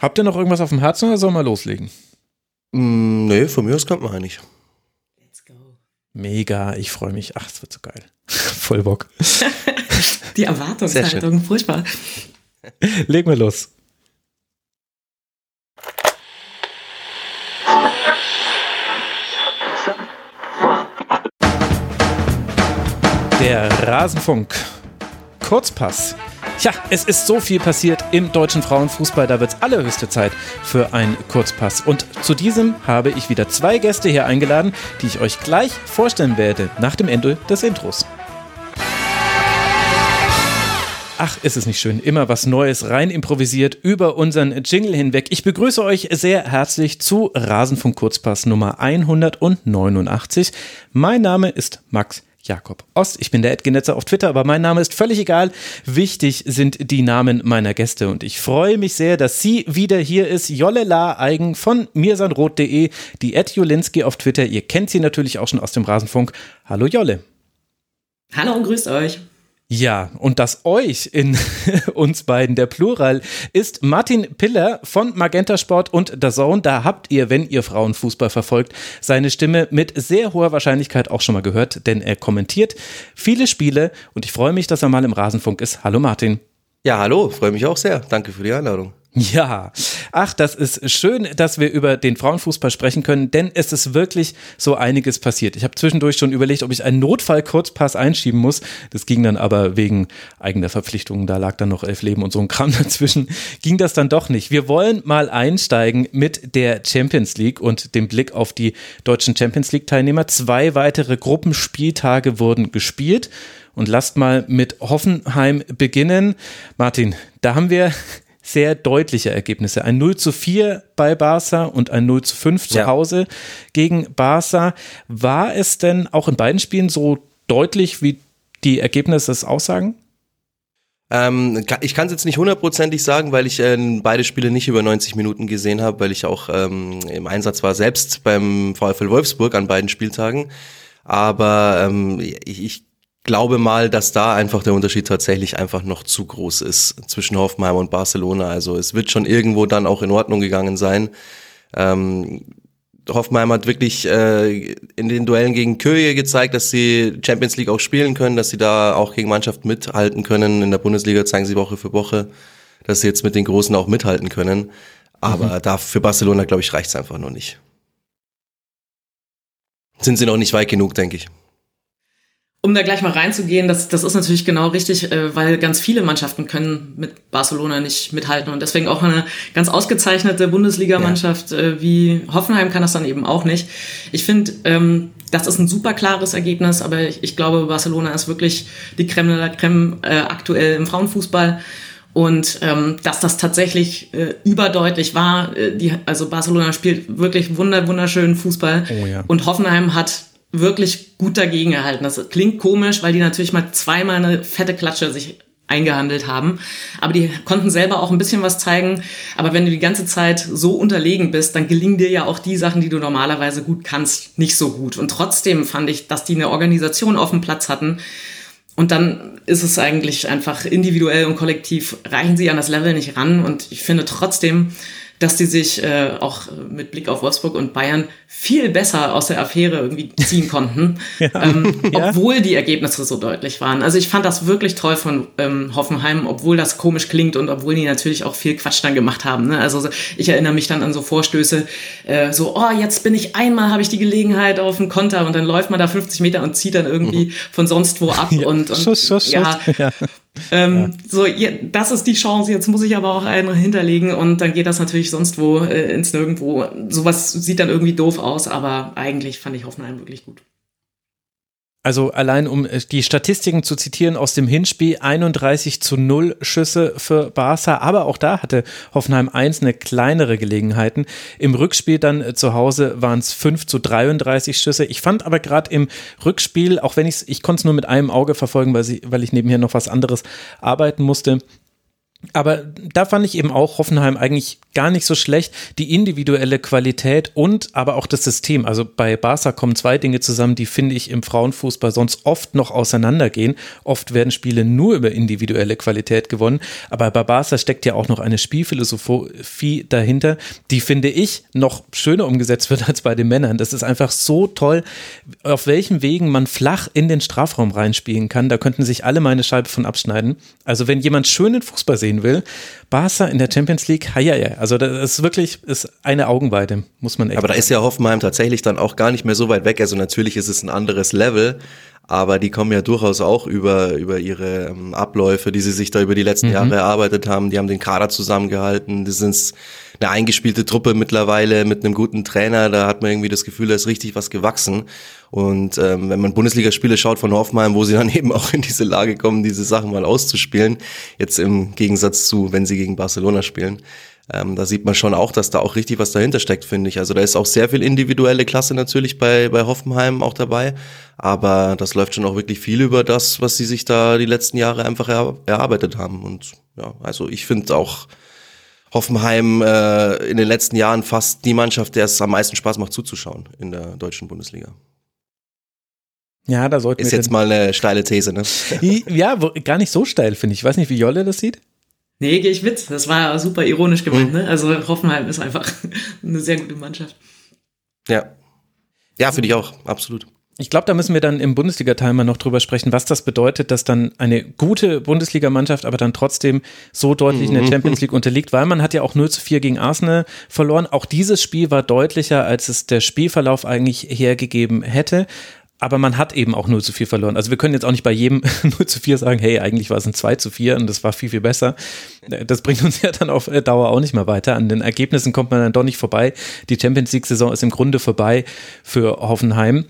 Habt ihr noch irgendwas auf dem Herzen oder sollen wir loslegen? Mm, nee, von mir aus kommt man eigentlich. Let's go. Mega, ich freue mich. Ach, es wird so geil. Voll Bock. Die Erwartungshaltung, furchtbar. Legen wir los. Der Rasenfunk. Kurzpass. Tja, es ist so viel passiert im deutschen Frauenfußball, da wird es allerhöchste Zeit für einen Kurzpass. Und zu diesem habe ich wieder zwei Gäste hier eingeladen, die ich euch gleich vorstellen werde, nach dem Ende des Intros. Ach, ist es nicht schön. Immer was Neues rein improvisiert über unseren Jingle hinweg. Ich begrüße euch sehr herzlich zu Rasenfunk Kurzpass Nummer 189. Mein Name ist Max Jakob Ost. Ich bin der Edgenetzer auf Twitter, aber mein Name ist völlig egal. Wichtig sind die Namen meiner Gäste und ich freue mich sehr, dass sie wieder hier ist. Jolle La Eigen von mirsanrot.de, die Ed Jolinski auf Twitter. Ihr kennt sie natürlich auch schon aus dem Rasenfunk. Hallo Jolle. Hallo und grüßt euch. Ja, und das euch in uns beiden, der Plural, ist Martin Piller von Magenta Sport und The Zone. Da habt ihr, wenn ihr Frauenfußball verfolgt, seine Stimme mit sehr hoher Wahrscheinlichkeit auch schon mal gehört, denn er kommentiert viele Spiele und ich freue mich, dass er mal im Rasenfunk ist. Hallo Martin. Ja, hallo, freue mich auch sehr. Danke für die Einladung. Ja, ach, das ist schön, dass wir über den Frauenfußball sprechen können, denn es ist wirklich so einiges passiert. Ich habe zwischendurch schon überlegt, ob ich einen Notfall-Kurzpass einschieben muss. Das ging dann aber wegen eigener Verpflichtungen, da lag dann noch elf Leben und so ein Kram dazwischen, ging das dann doch nicht. Wir wollen mal einsteigen mit der Champions League und dem Blick auf die deutschen Champions League-Teilnehmer. Zwei weitere Gruppenspieltage wurden gespielt. Und lasst mal mit Hoffenheim beginnen. Martin, da haben wir sehr deutliche Ergebnisse. Ein 0 zu 4 bei Barca und ein 0 zu 5 zu ja. Hause gegen Barca. War es denn auch in beiden Spielen so deutlich, wie die Ergebnisse es aussagen? Ähm, ich kann es jetzt nicht hundertprozentig sagen, weil ich äh, beide Spiele nicht über 90 Minuten gesehen habe, weil ich auch ähm, im Einsatz war, selbst beim VfL Wolfsburg an beiden Spieltagen. Aber ähm, ich, ich glaube mal, dass da einfach der Unterschied tatsächlich einfach noch zu groß ist zwischen Hoffenheim und Barcelona. Also es wird schon irgendwo dann auch in Ordnung gegangen sein. Ähm, Hoffenheim hat wirklich äh, in den Duellen gegen Köhe gezeigt, dass sie Champions League auch spielen können, dass sie da auch gegen Mannschaften mithalten können. In der Bundesliga zeigen sie Woche für Woche, dass sie jetzt mit den Großen auch mithalten können. Aber mhm. da für Barcelona, glaube ich, reicht es einfach noch nicht. Sind sie noch nicht weit genug, denke ich. Um da gleich mal reinzugehen, das, das ist natürlich genau richtig, äh, weil ganz viele Mannschaften können mit Barcelona nicht mithalten und deswegen auch eine ganz ausgezeichnete Bundesligamannschaft ja. äh, wie Hoffenheim kann das dann eben auch nicht. Ich finde, ähm, das ist ein super klares Ergebnis, aber ich, ich glaube, Barcelona ist wirklich die Creme de la Creme äh, aktuell im Frauenfußball. Und ähm, dass das tatsächlich äh, überdeutlich war, äh, die, also Barcelona spielt wirklich wunder, wunderschönen Fußball. Oh ja. Und Hoffenheim hat wirklich gut dagegen gehalten. Das klingt komisch, weil die natürlich mal zweimal eine fette Klatsche sich eingehandelt haben. Aber die konnten selber auch ein bisschen was zeigen. Aber wenn du die ganze Zeit so unterlegen bist, dann gelingen dir ja auch die Sachen, die du normalerweise gut kannst, nicht so gut. Und trotzdem fand ich, dass die eine Organisation auf dem Platz hatten. Und dann ist es eigentlich einfach individuell und kollektiv reichen sie an das Level nicht ran. Und ich finde trotzdem, dass die sich äh, auch mit Blick auf Wolfsburg und Bayern viel besser aus der Affäre irgendwie ziehen konnten, ja. Ähm, ja. obwohl die Ergebnisse so deutlich waren. Also ich fand das wirklich toll von ähm, Hoffenheim, obwohl das komisch klingt und obwohl die natürlich auch viel Quatsch dann gemacht haben. Ne? Also ich erinnere mich dann an so Vorstöße, äh, so, oh, jetzt bin ich einmal, habe ich die Gelegenheit auf dem Konter und dann läuft man da 50 Meter und zieht dann irgendwie mhm. von sonst wo ab ja. und, und schuss, schuss, ja, ja. Ähm, ja. So, ja, das ist die Chance, jetzt muss ich aber auch einen hinterlegen und dann geht das natürlich sonst wo äh, ins Nirgendwo. Sowas sieht dann irgendwie doof aus, aber eigentlich fand ich Hoffenheim wirklich gut. Also allein um äh, die Statistiken zu zitieren aus dem Hinspiel 31 zu 0 Schüsse für Barca, aber auch da hatte Hoffenheim 1 eine kleinere Gelegenheiten. Im Rückspiel dann äh, zu Hause waren es 5 zu 33 Schüsse. Ich fand aber gerade im Rückspiel, auch wenn ich ich konnte es nur mit einem Auge verfolgen, weil, sie, weil ich nebenher noch was anderes arbeiten musste, aber da fand ich eben auch Hoffenheim eigentlich gar nicht so schlecht. Die individuelle Qualität und aber auch das System. Also bei Barca kommen zwei Dinge zusammen, die finde ich im Frauenfußball sonst oft noch auseinandergehen. Oft werden Spiele nur über individuelle Qualität gewonnen. Aber bei Barca steckt ja auch noch eine Spielphilosophie dahinter, die finde ich noch schöner umgesetzt wird als bei den Männern. Das ist einfach so toll, auf welchen Wegen man flach in den Strafraum reinspielen kann. Da könnten sich alle meine Scheibe von abschneiden. Also wenn jemand schönen Fußball sehen will, Barca in der Champions League, ja, ja, also das ist wirklich ist eine Augenweide, muss man echt Aber da ist ja Hoffenheim tatsächlich dann auch gar nicht mehr so weit weg. Also natürlich ist es ein anderes Level, aber die kommen ja durchaus auch über, über ihre ähm, Abläufe, die sie sich da über die letzten mhm. Jahre erarbeitet haben. Die haben den Kader zusammengehalten. Das sind eine eingespielte Truppe mittlerweile mit einem guten Trainer. Da hat man irgendwie das Gefühl, da ist richtig was gewachsen. Und ähm, wenn man Bundesligaspiele schaut von Hoffenheim, wo sie dann eben auch in diese Lage kommen, diese Sachen mal auszuspielen, jetzt im Gegensatz zu, wenn sie gegen Barcelona spielen, ähm, da sieht man schon auch, dass da auch richtig was dahinter steckt, finde ich. Also da ist auch sehr viel individuelle Klasse natürlich bei, bei Hoffenheim auch dabei. Aber das läuft schon auch wirklich viel über das, was sie sich da die letzten Jahre einfach er, erarbeitet haben. Und ja, also ich finde auch Hoffenheim äh, in den letzten Jahren fast die Mannschaft, der es am meisten Spaß macht zuzuschauen in der deutschen Bundesliga. Ja, da sollten Ist jetzt mal eine steile These, ne? Ja, gar nicht so steil, finde ich. Ich weiß nicht, wie Jolle das sieht. Nee, gehe ich mit. Das war super ironisch gemeint. Mhm. Ne? Also Hoffenheim ist einfach eine sehr gute Mannschaft. Ja. Ja, finde ich auch, absolut. Ich glaube, da müssen wir dann im Bundesliga-Teil mal noch drüber sprechen, was das bedeutet, dass dann eine gute Bundesligamannschaft aber dann trotzdem so deutlich in der mhm. Champions League unterliegt, weil man hat ja auch 0 zu 4 gegen Arsenal verloren. Auch dieses Spiel war deutlicher, als es der Spielverlauf eigentlich hergegeben hätte aber man hat eben auch 0 zu 4 verloren. Also wir können jetzt auch nicht bei jedem 0 zu 4 sagen, hey, eigentlich war es ein 2 zu 4 und das war viel, viel besser. Das bringt uns ja dann auf Dauer auch nicht mehr weiter. An den Ergebnissen kommt man dann doch nicht vorbei. Die Champions League-Saison ist im Grunde vorbei für Hoffenheim.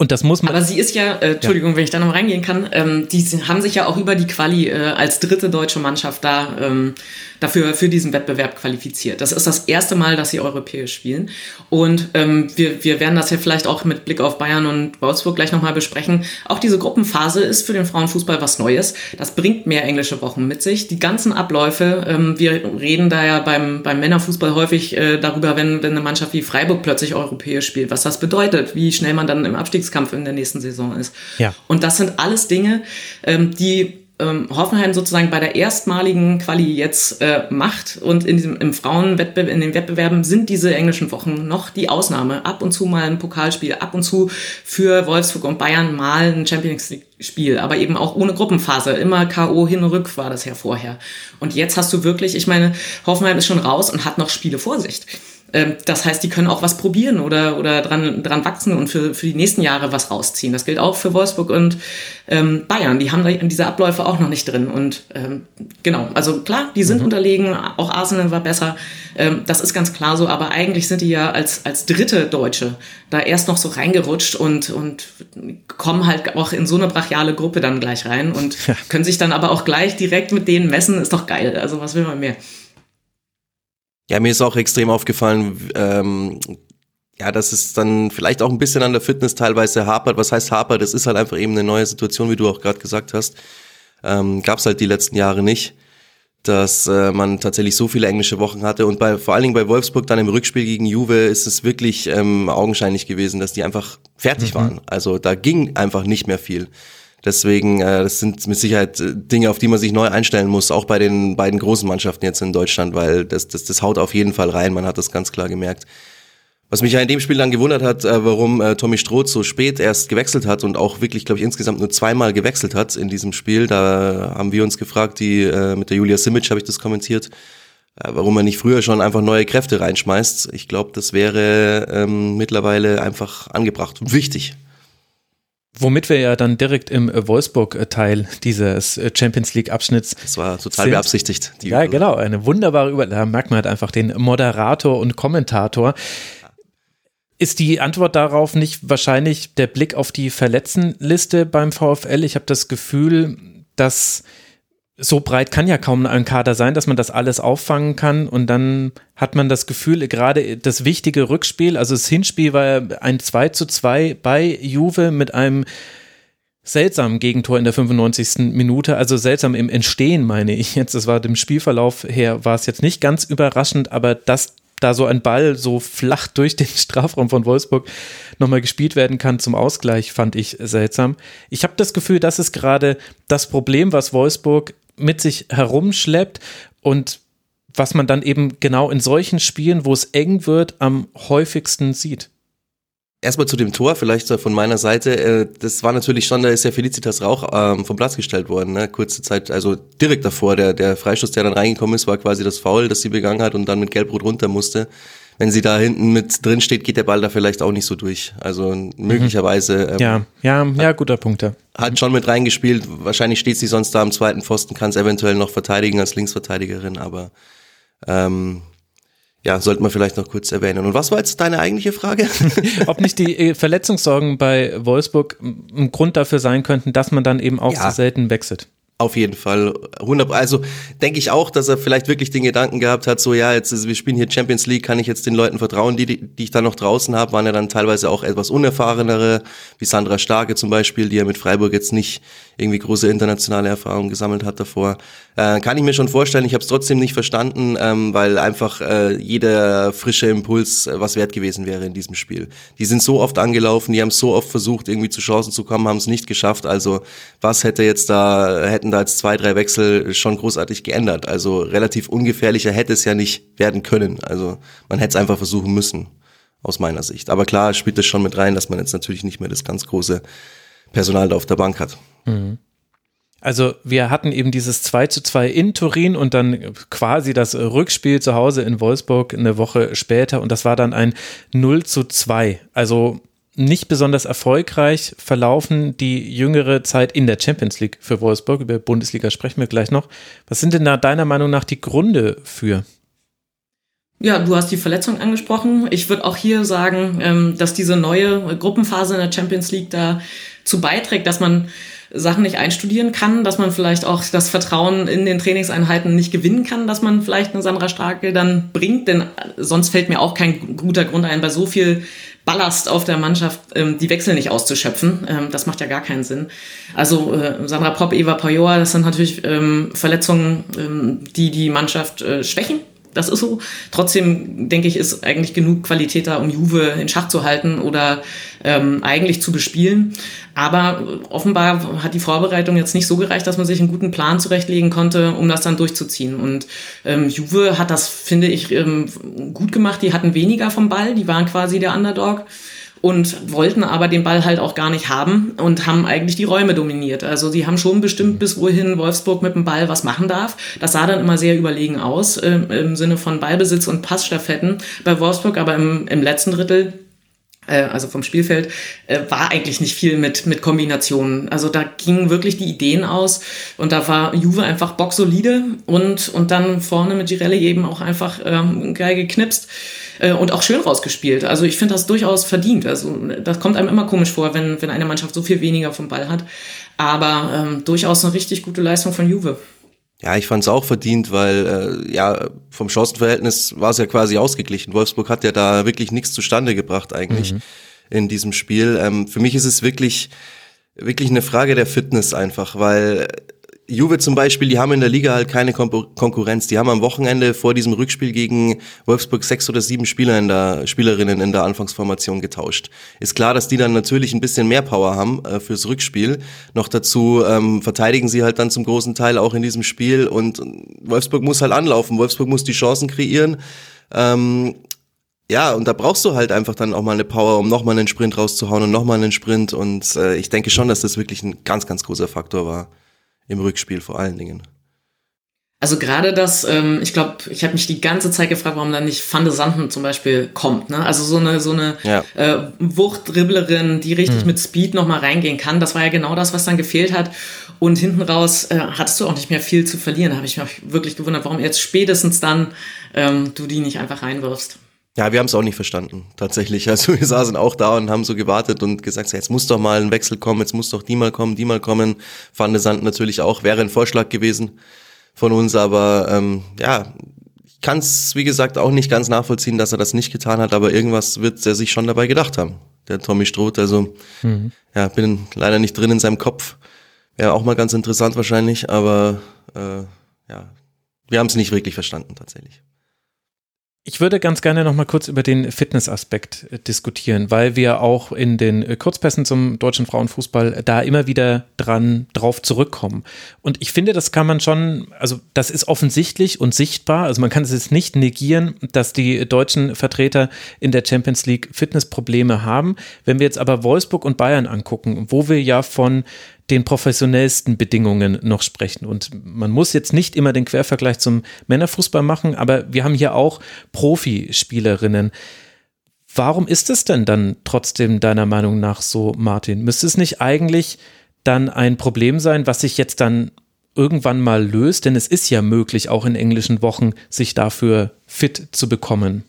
Und das muss man. Aber sie ist ja, äh, Entschuldigung, ja. wenn ich da noch reingehen kann, ähm, die haben sich ja auch über die Quali äh, als dritte deutsche Mannschaft da ähm, dafür für diesen Wettbewerb qualifiziert. Das ist das erste Mal, dass sie europäisch spielen. Und ähm, wir, wir werden das ja vielleicht auch mit Blick auf Bayern und Wolfsburg gleich nochmal besprechen. Auch diese Gruppenphase ist für den Frauenfußball was Neues. Das bringt mehr englische Wochen mit sich. Die ganzen Abläufe, ähm, wir reden da ja beim, beim Männerfußball häufig äh, darüber, wenn, wenn eine Mannschaft wie Freiburg plötzlich europäisch spielt, was das bedeutet, wie schnell man dann im Abstiegs Abstiegskampf in der nächsten Saison ist. Ja. Und das sind alles Dinge, ähm, die ähm, Hoffenheim sozusagen bei der erstmaligen Quali jetzt äh, macht und in diesem im Frauenwettbewerb in den Wettbewerben sind diese englischen Wochen noch die Ausnahme. Ab und zu mal ein Pokalspiel, ab und zu für Wolfsburg und Bayern mal ein Champions League Spiel, aber eben auch ohne Gruppenphase. Immer K.O. hin und rück war das ja vorher. Und jetzt hast du wirklich, ich meine, Hoffenheim ist schon raus und hat noch Spiele vor sich. Ähm, das heißt, die können auch was probieren oder, oder dran, dran wachsen und für, für die nächsten Jahre was rausziehen. Das gilt auch für Wolfsburg und ähm, Bayern. Die haben da diese Abläufe auch noch nicht drin. Und ähm, genau, also klar, die sind mhm. unterlegen, auch Arsenal war besser. Ähm, das ist ganz klar so, aber eigentlich sind die ja als, als dritte Deutsche da erst noch so reingerutscht und, und kommen halt auch in so eine brachiale Gruppe dann gleich rein und ja. können sich dann aber auch gleich direkt mit denen messen. Ist doch geil. Also was will man mehr? Ja, mir ist auch extrem aufgefallen, ähm, ja, dass es dann vielleicht auch ein bisschen an der Fitness teilweise hapert. Was heißt hapert? Das ist halt einfach eben eine neue Situation, wie du auch gerade gesagt hast. Ähm, Gab es halt die letzten Jahre nicht, dass äh, man tatsächlich so viele englische Wochen hatte. Und bei vor allen Dingen bei Wolfsburg dann im Rückspiel gegen Juve ist es wirklich ähm, augenscheinlich gewesen, dass die einfach fertig mhm. waren. Also da ging einfach nicht mehr viel. Deswegen, äh, das sind mit Sicherheit äh, Dinge, auf die man sich neu einstellen muss, auch bei den beiden großen Mannschaften jetzt in Deutschland, weil das, das, das haut auf jeden Fall rein, man hat das ganz klar gemerkt. Was mich ja in dem Spiel dann gewundert hat, äh, warum äh, Tommy Stroh so spät erst gewechselt hat und auch wirklich, glaube ich, insgesamt nur zweimal gewechselt hat in diesem Spiel. Da haben wir uns gefragt, die äh, mit der Julia Simic habe ich das kommentiert, äh, warum er nicht früher schon einfach neue Kräfte reinschmeißt. Ich glaube, das wäre ähm, mittlerweile einfach angebracht und wichtig. Womit wir ja dann direkt im Wolfsburg-Teil dieses Champions League-Abschnitts. Das war total sind. beabsichtigt. ja, genau. Eine wunderbare Überleitung. Da merkt man halt einfach den Moderator und Kommentator. Ist die Antwort darauf nicht wahrscheinlich der Blick auf die Verletztenliste beim VfL? Ich habe das Gefühl, dass so breit kann ja kaum ein Kader sein, dass man das alles auffangen kann und dann hat man das Gefühl, gerade das wichtige Rückspiel, also das Hinspiel war ein 2 zu 2 bei Juve mit einem seltsam Gegentor in der 95. Minute, also seltsam im Entstehen, meine ich jetzt. Das war dem Spielverlauf her, war es jetzt nicht ganz überraschend, aber dass da so ein Ball so flach durch den Strafraum von Wolfsburg nochmal gespielt werden kann zum Ausgleich, fand ich seltsam. Ich habe das Gefühl, das ist gerade das Problem, was Wolfsburg mit sich herumschleppt und was man dann eben genau in solchen Spielen, wo es eng wird, am häufigsten sieht. Erstmal zu dem Tor, vielleicht von meiner Seite. Äh, das war natürlich schon, da ist ja Felicitas Rauch ähm, vom Platz gestellt worden, ne? kurze Zeit, also direkt davor. Der, der Freistoß, der dann reingekommen ist, war quasi das Foul, das sie begangen hat und dann mit Gelbrot runter musste. Wenn sie da hinten mit drin steht, geht der Ball da vielleicht auch nicht so durch. Also möglicherweise. Ähm, ja, ja, ja, guter Punkt. Ja. Hat schon mit reingespielt. Wahrscheinlich steht sie sonst da am zweiten Pfosten, kann es eventuell noch verteidigen als Linksverteidigerin, aber ähm, ja, sollten wir vielleicht noch kurz erwähnen. Und was war jetzt deine eigentliche Frage? Ob nicht die äh, Verletzungssorgen bei Wolfsburg ein Grund dafür sein könnten, dass man dann eben auch ja. so selten wechselt. Auf jeden Fall. 100, also denke ich auch, dass er vielleicht wirklich den Gedanken gehabt hat, so ja, jetzt wir spielen hier Champions League, kann ich jetzt den Leuten vertrauen, die, die ich da noch draußen habe, waren ja dann teilweise auch etwas unerfahrenere, wie Sandra Starke zum Beispiel, die ja mit Freiburg jetzt nicht irgendwie große internationale Erfahrungen gesammelt hat davor. Äh, kann ich mir schon vorstellen, ich habe es trotzdem nicht verstanden, ähm, weil einfach äh, jeder frische Impuls äh, was wert gewesen wäre in diesem Spiel. Die sind so oft angelaufen, die haben so oft versucht, irgendwie zu Chancen zu kommen, haben es nicht geschafft. Also was hätte jetzt da, hätten da jetzt zwei, drei Wechsel schon großartig geändert? Also relativ ungefährlicher hätte es ja nicht werden können. Also man hätte es einfach versuchen müssen, aus meiner Sicht. Aber klar spielt es schon mit rein, dass man jetzt natürlich nicht mehr das ganz große Personal da auf der Bank hat. Mhm. Also wir hatten eben dieses 2 zu 2 in Turin und dann quasi das Rückspiel zu Hause in Wolfsburg eine Woche später und das war dann ein 0 zu 2. Also nicht besonders erfolgreich verlaufen die jüngere Zeit in der Champions League für Wolfsburg. Über Bundesliga sprechen wir gleich noch. Was sind denn da deiner Meinung nach die Gründe für? Ja, du hast die Verletzung angesprochen. Ich würde auch hier sagen, ähm, dass diese neue Gruppenphase in der Champions League dazu beiträgt, dass man Sachen nicht einstudieren kann, dass man vielleicht auch das Vertrauen in den Trainingseinheiten nicht gewinnen kann, dass man vielleicht eine Sandra Starke dann bringt, denn sonst fällt mir auch kein guter Grund ein, bei so viel Ballast auf der Mannschaft ähm, die Wechsel nicht auszuschöpfen. Ähm, das macht ja gar keinen Sinn. Also äh, Sandra Popp, Eva Pajoa, das sind natürlich ähm, Verletzungen, ähm, die die Mannschaft äh, schwächen das ist so. Trotzdem denke ich, ist eigentlich genug Qualität da, um Juve in Schach zu halten oder ähm, eigentlich zu bespielen. Aber offenbar hat die Vorbereitung jetzt nicht so gereicht, dass man sich einen guten Plan zurechtlegen konnte, um das dann durchzuziehen. Und ähm, Juve hat das, finde ich, ähm, gut gemacht. Die hatten weniger vom Ball, die waren quasi der Underdog und wollten aber den Ball halt auch gar nicht haben und haben eigentlich die Räume dominiert. Also sie haben schon bestimmt, bis wohin Wolfsburg mit dem Ball was machen darf. Das sah dann immer sehr überlegen aus äh, im Sinne von Ballbesitz und Passstaffetten bei Wolfsburg, aber im, im letzten Drittel äh, also vom Spielfeld, äh, war eigentlich nicht viel mit, mit Kombinationen. Also da gingen wirklich die Ideen aus und da war Juve einfach bocksolide und, und dann vorne mit Girelli eben auch einfach ähm, geil geknipst äh, und auch schön rausgespielt. Also ich finde das durchaus verdient. Also das kommt einem immer komisch vor, wenn, wenn eine Mannschaft so viel weniger vom Ball hat. Aber ähm, durchaus eine richtig gute Leistung von Juve. Ja, ich fand es auch verdient, weil äh, ja vom Chancenverhältnis war es ja quasi ausgeglichen. Wolfsburg hat ja da wirklich nichts zustande gebracht eigentlich mhm. in diesem Spiel. Ähm, für mich ist es wirklich wirklich eine Frage der Fitness einfach, weil Juve zum Beispiel, die haben in der Liga halt keine Konkurrenz. Die haben am Wochenende vor diesem Rückspiel gegen Wolfsburg sechs oder sieben Spieler in der, Spielerinnen in der Anfangsformation getauscht. Ist klar, dass die dann natürlich ein bisschen mehr Power haben äh, fürs Rückspiel. Noch dazu ähm, verteidigen sie halt dann zum großen Teil auch in diesem Spiel und Wolfsburg muss halt anlaufen. Wolfsburg muss die Chancen kreieren. Ähm, ja, und da brauchst du halt einfach dann auch mal eine Power, um nochmal einen Sprint rauszuhauen und nochmal einen Sprint. Und äh, ich denke schon, dass das wirklich ein ganz, ganz großer Faktor war im Rückspiel vor allen Dingen. Also gerade das, ähm, ich glaube, ich habe mich die ganze Zeit gefragt, warum dann nicht Van de Sanden zum Beispiel kommt. Ne? Also so eine so eine ja. äh, Wuchtdribblerin, die richtig hm. mit Speed nochmal reingehen kann. Das war ja genau das, was dann gefehlt hat. Und hinten raus äh, hattest du auch nicht mehr viel zu verlieren. Da habe ich mich wirklich gewundert, warum jetzt spätestens dann ähm, du die nicht einfach reinwirfst. Ja, wir haben es auch nicht verstanden, tatsächlich. Also wir saßen auch da und haben so gewartet und gesagt, jetzt muss doch mal ein Wechsel kommen, jetzt muss doch die mal kommen, die mal kommen. Van de Sand natürlich auch, wäre ein Vorschlag gewesen von uns, aber ähm, ja, kann es, wie gesagt, auch nicht ganz nachvollziehen, dass er das nicht getan hat, aber irgendwas wird er sich schon dabei gedacht haben, der Tommy Stroth. Also, mhm. ja, bin leider nicht drin in seinem Kopf. Wäre auch mal ganz interessant wahrscheinlich, aber äh, ja, wir haben es nicht wirklich verstanden tatsächlich. Ich würde ganz gerne noch mal kurz über den Fitnessaspekt äh, diskutieren, weil wir auch in den äh, Kurzpässen zum deutschen Frauenfußball da immer wieder dran drauf zurückkommen. Und ich finde, das kann man schon, also das ist offensichtlich und sichtbar. Also man kann es jetzt nicht negieren, dass die deutschen Vertreter in der Champions League Fitnessprobleme haben. Wenn wir jetzt aber Wolfsburg und Bayern angucken, wo wir ja von den professionellsten Bedingungen noch sprechen. Und man muss jetzt nicht immer den Quervergleich zum Männerfußball machen, aber wir haben hier auch Profispielerinnen. Warum ist es denn dann trotzdem deiner Meinung nach so, Martin? Müsste es nicht eigentlich dann ein Problem sein, was sich jetzt dann irgendwann mal löst? Denn es ist ja möglich, auch in englischen Wochen sich dafür fit zu bekommen.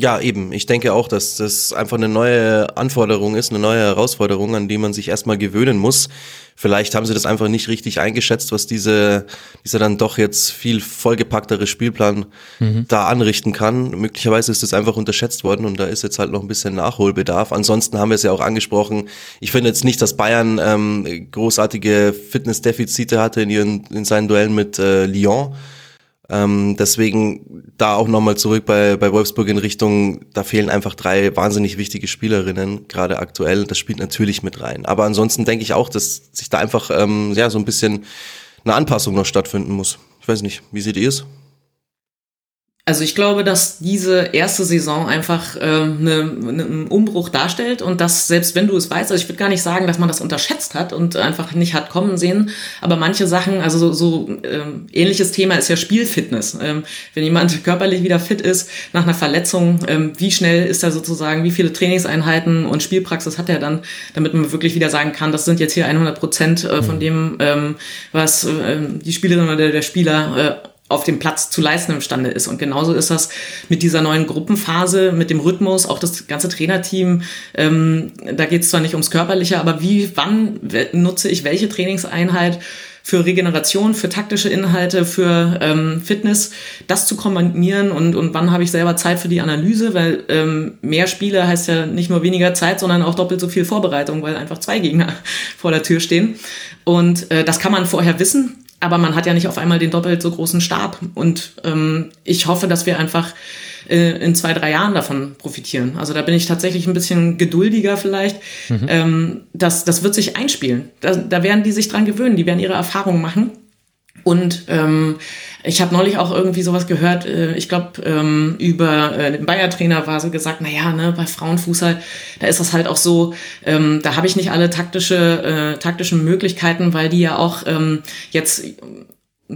Ja, eben. Ich denke auch, dass das einfach eine neue Anforderung ist, eine neue Herausforderung, an die man sich erstmal gewöhnen muss. Vielleicht haben sie das einfach nicht richtig eingeschätzt, was diese, dieser dann doch jetzt viel vollgepacktere Spielplan mhm. da anrichten kann. Möglicherweise ist das einfach unterschätzt worden und da ist jetzt halt noch ein bisschen Nachholbedarf. Ansonsten haben wir es ja auch angesprochen. Ich finde jetzt nicht, dass Bayern ähm, großartige Fitnessdefizite hatte in ihren, in seinen Duellen mit äh, Lyon. Ähm, deswegen da auch nochmal zurück bei, bei Wolfsburg in Richtung, da fehlen einfach drei wahnsinnig wichtige Spielerinnen, gerade aktuell. Das spielt natürlich mit rein. Aber ansonsten denke ich auch, dass sich da einfach ähm, ja, so ein bisschen eine Anpassung noch stattfinden muss. Ich weiß nicht, wie seht ihr es? Also ich glaube, dass diese erste Saison einfach äh, ne, ne, einen Umbruch darstellt und dass selbst wenn du es weißt, also ich würde gar nicht sagen, dass man das unterschätzt hat und einfach nicht hat kommen sehen, aber manche Sachen, also so, so ähm, ähnliches Thema ist ja Spielfitness. Ähm, wenn jemand körperlich wieder fit ist nach einer Verletzung, ähm, wie schnell ist er sozusagen, wie viele Trainingseinheiten und Spielpraxis hat er dann, damit man wirklich wieder sagen kann, das sind jetzt hier 100 Prozent äh, von mhm. dem, ähm, was äh, die Spielerin oder der, der Spieler äh, auf dem Platz zu leisten imstande ist. Und genauso ist das mit dieser neuen Gruppenphase, mit dem Rhythmus, auch das ganze Trainerteam. Ähm, da geht es zwar nicht ums Körperliche, aber wie, wann nutze ich welche Trainingseinheit für Regeneration, für taktische Inhalte, für ähm, Fitness, das zu kombinieren und, und wann habe ich selber Zeit für die Analyse, weil ähm, mehr Spiele heißt ja nicht nur weniger Zeit, sondern auch doppelt so viel Vorbereitung, weil einfach zwei Gegner vor der Tür stehen. Und äh, das kann man vorher wissen aber man hat ja nicht auf einmal den doppelt so großen Stab. Und ähm, ich hoffe, dass wir einfach äh, in zwei, drei Jahren davon profitieren. Also da bin ich tatsächlich ein bisschen geduldiger vielleicht. Mhm. Ähm, das, das wird sich einspielen. Da, da werden die sich dran gewöhnen, die werden ihre Erfahrungen machen. Und ähm, ich habe neulich auch irgendwie sowas gehört, äh, ich glaube, ähm, über äh, den Bayer-Trainer war so gesagt, na ja, ne, bei Frauenfußball, da ist das halt auch so, ähm, da habe ich nicht alle taktische, äh, taktischen Möglichkeiten, weil die ja auch ähm, jetzt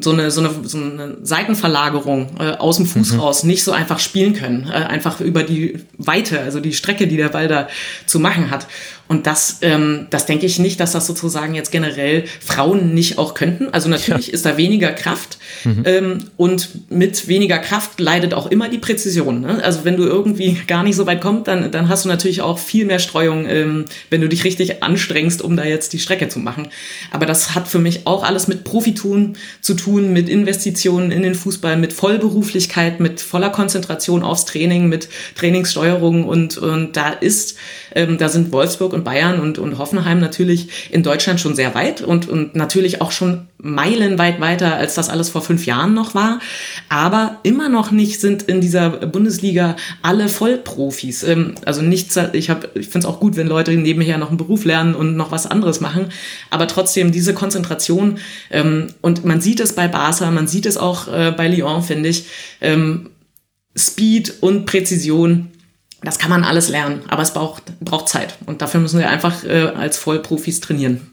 so eine, so eine, so eine Seitenverlagerung äh, aus dem Fuß mhm. raus nicht so einfach spielen können. Äh, einfach über die Weite, also die Strecke, die der Ball da zu machen hat. Und das, ähm, das denke ich nicht, dass das sozusagen jetzt generell Frauen nicht auch könnten. Also natürlich ja. ist da weniger Kraft mhm. ähm, und mit weniger Kraft leidet auch immer die Präzision. Ne? Also wenn du irgendwie gar nicht so weit kommst, dann, dann hast du natürlich auch viel mehr Streuung, ähm, wenn du dich richtig anstrengst, um da jetzt die Strecke zu machen. Aber das hat für mich auch alles mit Profitun zu tun, mit Investitionen in den Fußball, mit Vollberuflichkeit, mit voller Konzentration aufs Training, mit Trainingssteuerung und, und da ist, ähm, da sind Wolfsburg und und Bayern und, und Hoffenheim natürlich in Deutschland schon sehr weit und, und natürlich auch schon meilenweit weiter, als das alles vor fünf Jahren noch war. Aber immer noch nicht sind in dieser Bundesliga alle Vollprofis. Ähm, also nichts, ich, hab, ich finde es auch gut, wenn Leute nebenher noch einen Beruf lernen und noch was anderes machen. Aber trotzdem diese Konzentration ähm, und man sieht es bei Barca, man sieht es auch äh, bei Lyon, finde ich. Ähm, Speed und Präzision das kann man alles lernen, aber es braucht, braucht Zeit. Und dafür müssen wir einfach äh, als Vollprofis trainieren.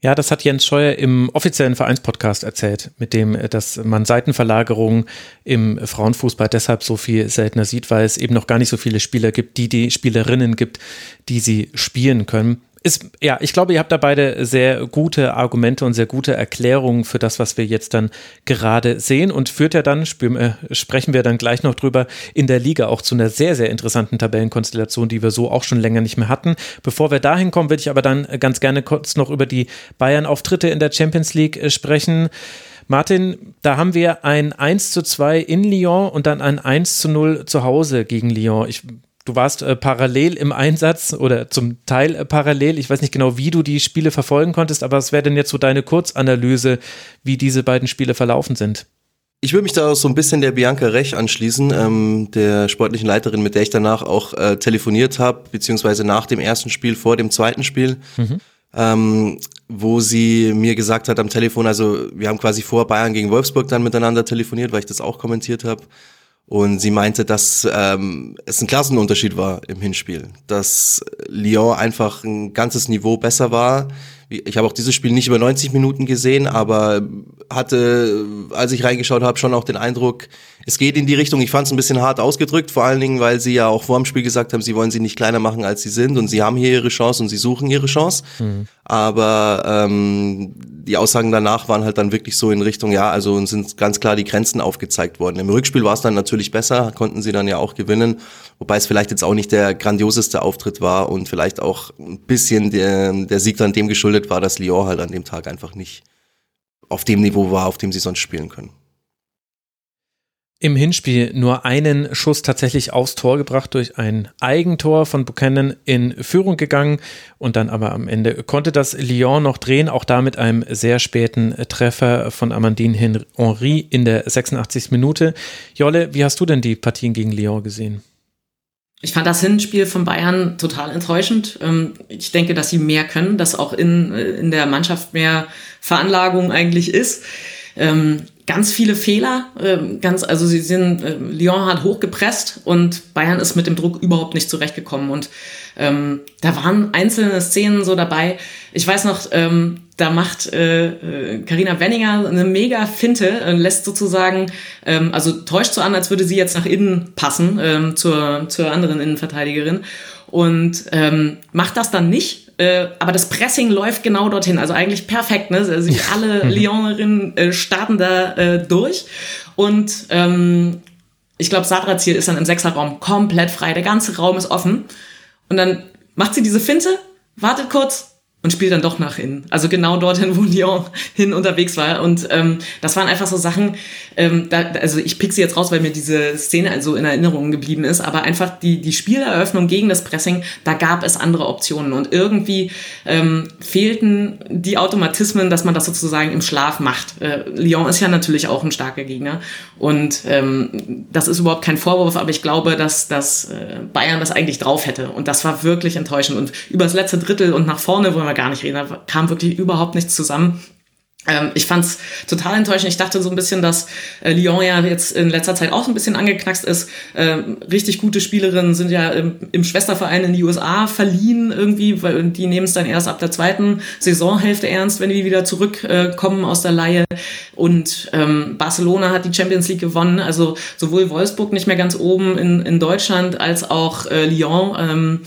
Ja, das hat Jens Scheuer im offiziellen Vereinspodcast erzählt, mit dem, äh, dass man Seitenverlagerungen im Frauenfußball deshalb so viel seltener sieht, weil es eben noch gar nicht so viele Spieler gibt, die die Spielerinnen gibt, die sie spielen können ist, ja, ich glaube, ihr habt da beide sehr gute Argumente und sehr gute Erklärungen für das, was wir jetzt dann gerade sehen und führt ja dann, äh, sprechen wir dann gleich noch drüber, in der Liga auch zu einer sehr, sehr interessanten Tabellenkonstellation, die wir so auch schon länger nicht mehr hatten. Bevor wir dahin kommen, würde ich aber dann ganz gerne kurz noch über die Bayern-Auftritte in der Champions League äh, sprechen. Martin, da haben wir ein 1 zu 2 in Lyon und dann ein 1 zu 0 zu Hause gegen Lyon. Ich, du warst äh, parallel im Einsatz oder zum Teil äh, parallel. Ich weiß nicht genau, wie du die Spiele verfolgen konntest, aber was wäre denn jetzt so deine Kurzanalyse, wie diese beiden Spiele verlaufen sind? Ich würde mich da so ein bisschen der Bianca Rech anschließen, ähm, der sportlichen Leiterin, mit der ich danach auch äh, telefoniert habe, beziehungsweise nach dem ersten Spiel, vor dem zweiten Spiel, mhm. ähm, wo sie mir gesagt hat am Telefon, also wir haben quasi vor Bayern gegen Wolfsburg dann miteinander telefoniert, weil ich das auch kommentiert habe. Und sie meinte, dass ähm, es ein Klassenunterschied war im Hinspiel, dass Lyon einfach ein ganzes Niveau besser war. Ich habe auch dieses Spiel nicht über 90 Minuten gesehen, aber hatte, als ich reingeschaut habe, schon auch den Eindruck, es geht in die Richtung. Ich fand es ein bisschen hart ausgedrückt, vor allen Dingen, weil sie ja auch vor dem Spiel gesagt haben, sie wollen sie nicht kleiner machen, als sie sind und sie haben hier ihre Chance und sie suchen ihre Chance. Mhm. Aber ähm, die Aussagen danach waren halt dann wirklich so in Richtung, ja, also uns sind ganz klar die Grenzen aufgezeigt worden. Im Rückspiel war es dann natürlich besser, konnten sie dann ja auch gewinnen, wobei es vielleicht jetzt auch nicht der grandioseste Auftritt war und vielleicht auch ein bisschen der, der Sieg dann dem geschuldet war, dass Lyon halt an dem Tag einfach nicht auf dem Niveau war, auf dem sie sonst spielen können im Hinspiel nur einen Schuss tatsächlich aufs Tor gebracht durch ein Eigentor von Buchanan in Führung gegangen und dann aber am Ende konnte das Lyon noch drehen, auch da mit einem sehr späten Treffer von Amandine Henry in der 86. Minute. Jolle, wie hast du denn die Partien gegen Lyon gesehen? Ich fand das Hinspiel von Bayern total enttäuschend. Ähm, ich denke, dass sie mehr können, dass auch in, äh, in der Mannschaft mehr Veranlagung eigentlich ist. Ähm, ganz viele Fehler, äh, ganz, also sie sind, äh, Lyon hat hochgepresst und Bayern ist mit dem Druck überhaupt nicht zurechtgekommen und ähm, da waren einzelne Szenen so dabei. Ich weiß noch, ähm, da macht Karina äh, Wenninger eine mega Finte, äh, lässt sozusagen, ähm, also täuscht so an, als würde sie jetzt nach innen passen ähm, zur, zur anderen Innenverteidigerin und ähm, macht das dann nicht äh, aber das Pressing läuft genau dorthin. Also eigentlich perfekt. Ne? Also alle. Lyonerinnen äh, starten da äh, durch. Und ähm, ich glaube, Ziel ist dann im Sechserraum komplett frei. Der ganze Raum ist offen. Und dann macht sie diese Finte, wartet kurz, und spielt dann doch nach innen. Also genau dorthin, wo Lyon hin unterwegs war. Und ähm, das waren einfach so Sachen, ähm, da, also ich pick sie jetzt raus, weil mir diese Szene also in Erinnerung geblieben ist, aber einfach die, die Spieleröffnung gegen das Pressing, da gab es andere Optionen. Und irgendwie ähm, fehlten die Automatismen, dass man das sozusagen im Schlaf macht. Äh, Lyon ist ja natürlich auch ein starker Gegner. Und ähm, das ist überhaupt kein Vorwurf, aber ich glaube, dass, dass äh, Bayern das eigentlich drauf hätte. Und das war wirklich enttäuschend. Und übers letzte Drittel und nach vorne, wo wir gar nicht reden. Da kam wirklich überhaupt nichts zusammen. Ähm, ich fand es total enttäuschend. Ich dachte so ein bisschen, dass äh, Lyon ja jetzt in letzter Zeit auch so ein bisschen angeknackst ist. Ähm, richtig gute Spielerinnen sind ja im, im, Schwesterverein in die USA verliehen irgendwie, weil die nehmen es dann erst ab der zweiten Saisonhälfte ernst, wenn die wieder zurückkommen äh, aus der Laie. Und ähm, Barcelona hat die Champions League gewonnen. Also sowohl Wolfsburg nicht mehr ganz oben in, in Deutschland als auch äh, Lyon.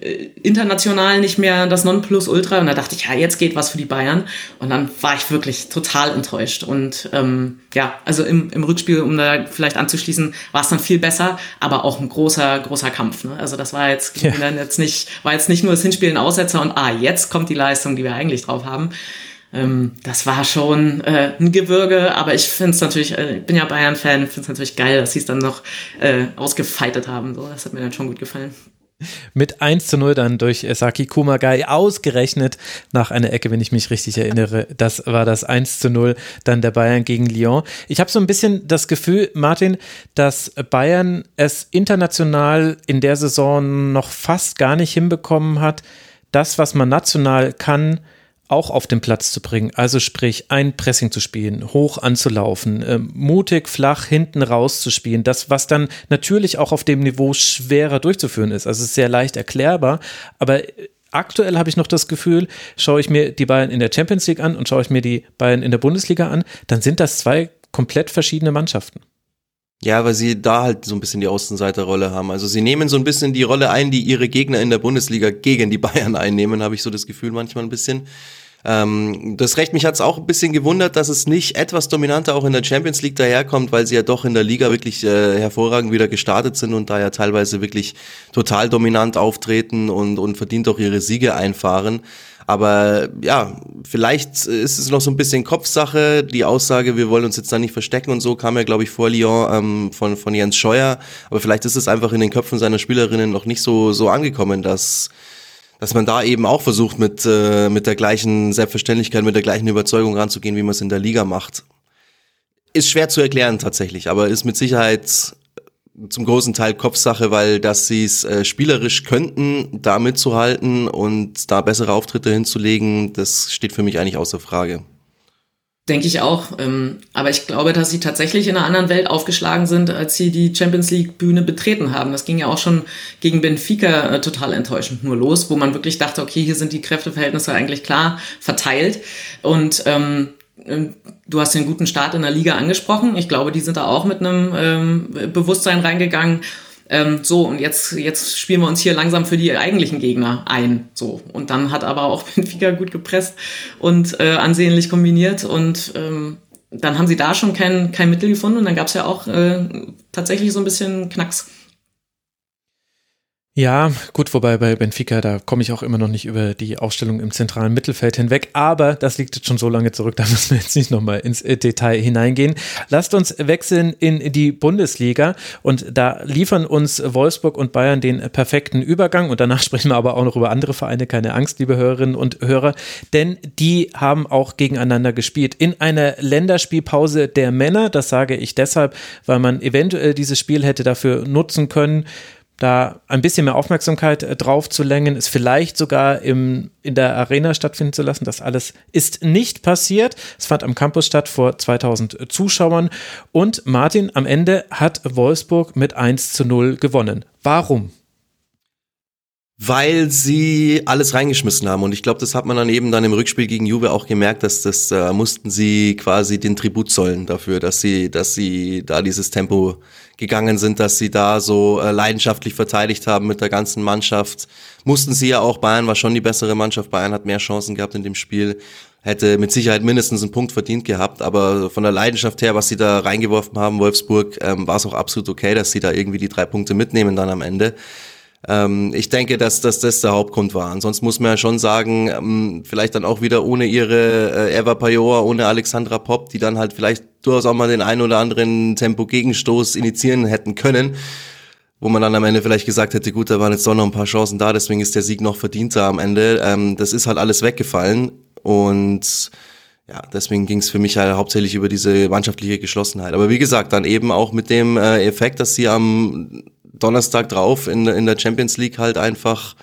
Äh, international nicht mehr das Nonplusultra. Und da dachte ich, ja, jetzt geht was für die Bayern. Und dann war ich wirklich total enttäuscht. Und ähm, ja, also im, im Rückspiel, um da vielleicht anzuschließen, war es dann viel besser, aber auch ein großer, großer Kampf. Ne? Also das war jetzt, ja. jetzt nicht, war jetzt nicht nur das Hinspiel ein Aussetzer und ah, jetzt kommt die Leistung, die wir eigentlich drauf haben. Ähm, das war schon äh, ein Gewürge, aber ich finde es natürlich, äh, ich bin ja Bayern-Fan, finde es natürlich geil, dass sie es dann noch äh, ausgefeitet haben. So, das hat mir dann schon gut gefallen. Mit 1 zu 0 dann durch Saki Kumagai ausgerechnet nach einer Ecke, wenn ich mich richtig erinnere. Das war das 1 zu 0 dann der Bayern gegen Lyon. Ich habe so ein bisschen das Gefühl, Martin, dass Bayern es international in der Saison noch fast gar nicht hinbekommen hat, das, was man national kann, auch auf den Platz zu bringen. Also sprich, ein Pressing zu spielen, hoch anzulaufen, äh, mutig flach hinten raus zu spielen. Das, was dann natürlich auch auf dem Niveau schwerer durchzuführen ist. Also sehr leicht erklärbar, aber aktuell habe ich noch das Gefühl, schaue ich mir die Bayern in der Champions League an und schaue ich mir die Bayern in der Bundesliga an, dann sind das zwei komplett verschiedene Mannschaften. Ja, weil sie da halt so ein bisschen die Außenseiterrolle haben. Also sie nehmen so ein bisschen die Rolle ein, die ihre Gegner in der Bundesliga gegen die Bayern einnehmen, habe ich so das Gefühl manchmal ein bisschen. Ähm, das Recht, mich hat es auch ein bisschen gewundert, dass es nicht etwas dominanter auch in der Champions League daherkommt, weil sie ja doch in der Liga wirklich äh, hervorragend wieder gestartet sind und da ja teilweise wirklich total dominant auftreten und, und verdient auch ihre Siege einfahren. Aber ja, vielleicht ist es noch so ein bisschen Kopfsache. Die Aussage, wir wollen uns jetzt da nicht verstecken und so, kam ja, glaube ich, vor Lyon ähm, von, von Jens Scheuer. Aber vielleicht ist es einfach in den Köpfen seiner Spielerinnen noch nicht so, so angekommen, dass dass man da eben auch versucht, mit, äh, mit der gleichen Selbstverständlichkeit, mit der gleichen Überzeugung ranzugehen, wie man es in der Liga macht. Ist schwer zu erklären tatsächlich, aber ist mit Sicherheit zum großen Teil Kopfsache, weil dass sie es äh, spielerisch könnten, da mitzuhalten und da bessere Auftritte hinzulegen, das steht für mich eigentlich außer Frage. Denke ich auch. Ähm, aber ich glaube, dass sie tatsächlich in einer anderen Welt aufgeschlagen sind, als sie die Champions League Bühne betreten haben. Das ging ja auch schon gegen Benfica äh, total enttäuschend nur los, wo man wirklich dachte, okay, hier sind die Kräfteverhältnisse eigentlich klar verteilt. Und ähm, du hast den guten Start in der Liga angesprochen. Ich glaube, die sind da auch mit einem ähm, Bewusstsein reingegangen. Ähm, so, und jetzt, jetzt spielen wir uns hier langsam für die eigentlichen Gegner ein. So. Und dann hat aber auch Benfica gut gepresst und äh, ansehnlich kombiniert. Und ähm, dann haben sie da schon kein, kein Mittel gefunden. Und dann gab es ja auch äh, tatsächlich so ein bisschen Knacks. Ja, gut, wobei bei Benfica, da komme ich auch immer noch nicht über die Aufstellung im zentralen Mittelfeld hinweg, aber das liegt jetzt schon so lange zurück, da müssen wir jetzt nicht nochmal ins äh, Detail hineingehen. Lasst uns wechseln in die Bundesliga und da liefern uns Wolfsburg und Bayern den perfekten Übergang und danach sprechen wir aber auch noch über andere Vereine, keine Angst, liebe Hörerinnen und Hörer, denn die haben auch gegeneinander gespielt in einer Länderspielpause der Männer, das sage ich deshalb, weil man eventuell dieses Spiel hätte dafür nutzen können, da ein bisschen mehr Aufmerksamkeit äh, drauf zu lenken, es vielleicht sogar im, in der Arena stattfinden zu lassen. Das alles ist nicht passiert. Es fand am Campus statt vor 2000 Zuschauern und Martin, am Ende hat Wolfsburg mit 1 zu 0 gewonnen. Warum? Weil sie alles reingeschmissen haben. Und ich glaube, das hat man dann eben dann im Rückspiel gegen Juve auch gemerkt, dass das äh, mussten sie quasi den Tribut zollen dafür, dass sie, dass sie da dieses Tempo gegangen sind, dass sie da so äh, leidenschaftlich verteidigt haben mit der ganzen Mannschaft. Mussten sie ja auch, Bayern war schon die bessere Mannschaft, Bayern hat mehr Chancen gehabt in dem Spiel, hätte mit Sicherheit mindestens einen Punkt verdient gehabt, aber von der Leidenschaft her, was sie da reingeworfen haben, Wolfsburg, ähm, war es auch absolut okay, dass sie da irgendwie die drei Punkte mitnehmen dann am Ende. Ähm, ich denke, dass, dass das der Hauptgrund war. Ansonsten muss man ja schon sagen, ähm, vielleicht dann auch wieder ohne ihre äh, Eva Pajoa, ohne Alexandra Popp, die dann halt vielleicht durchaus auch mal den einen oder anderen Tempo-Gegenstoß initiieren hätten können wo man dann am Ende vielleicht gesagt hätte, gut, da waren jetzt doch noch ein paar Chancen da, deswegen ist der Sieg noch verdienter am Ende. Ähm, das ist halt alles weggefallen und ja, deswegen ging es für mich halt hauptsächlich über diese mannschaftliche Geschlossenheit. Aber wie gesagt, dann eben auch mit dem äh, Effekt, dass sie am Donnerstag drauf in, in der Champions League halt einfach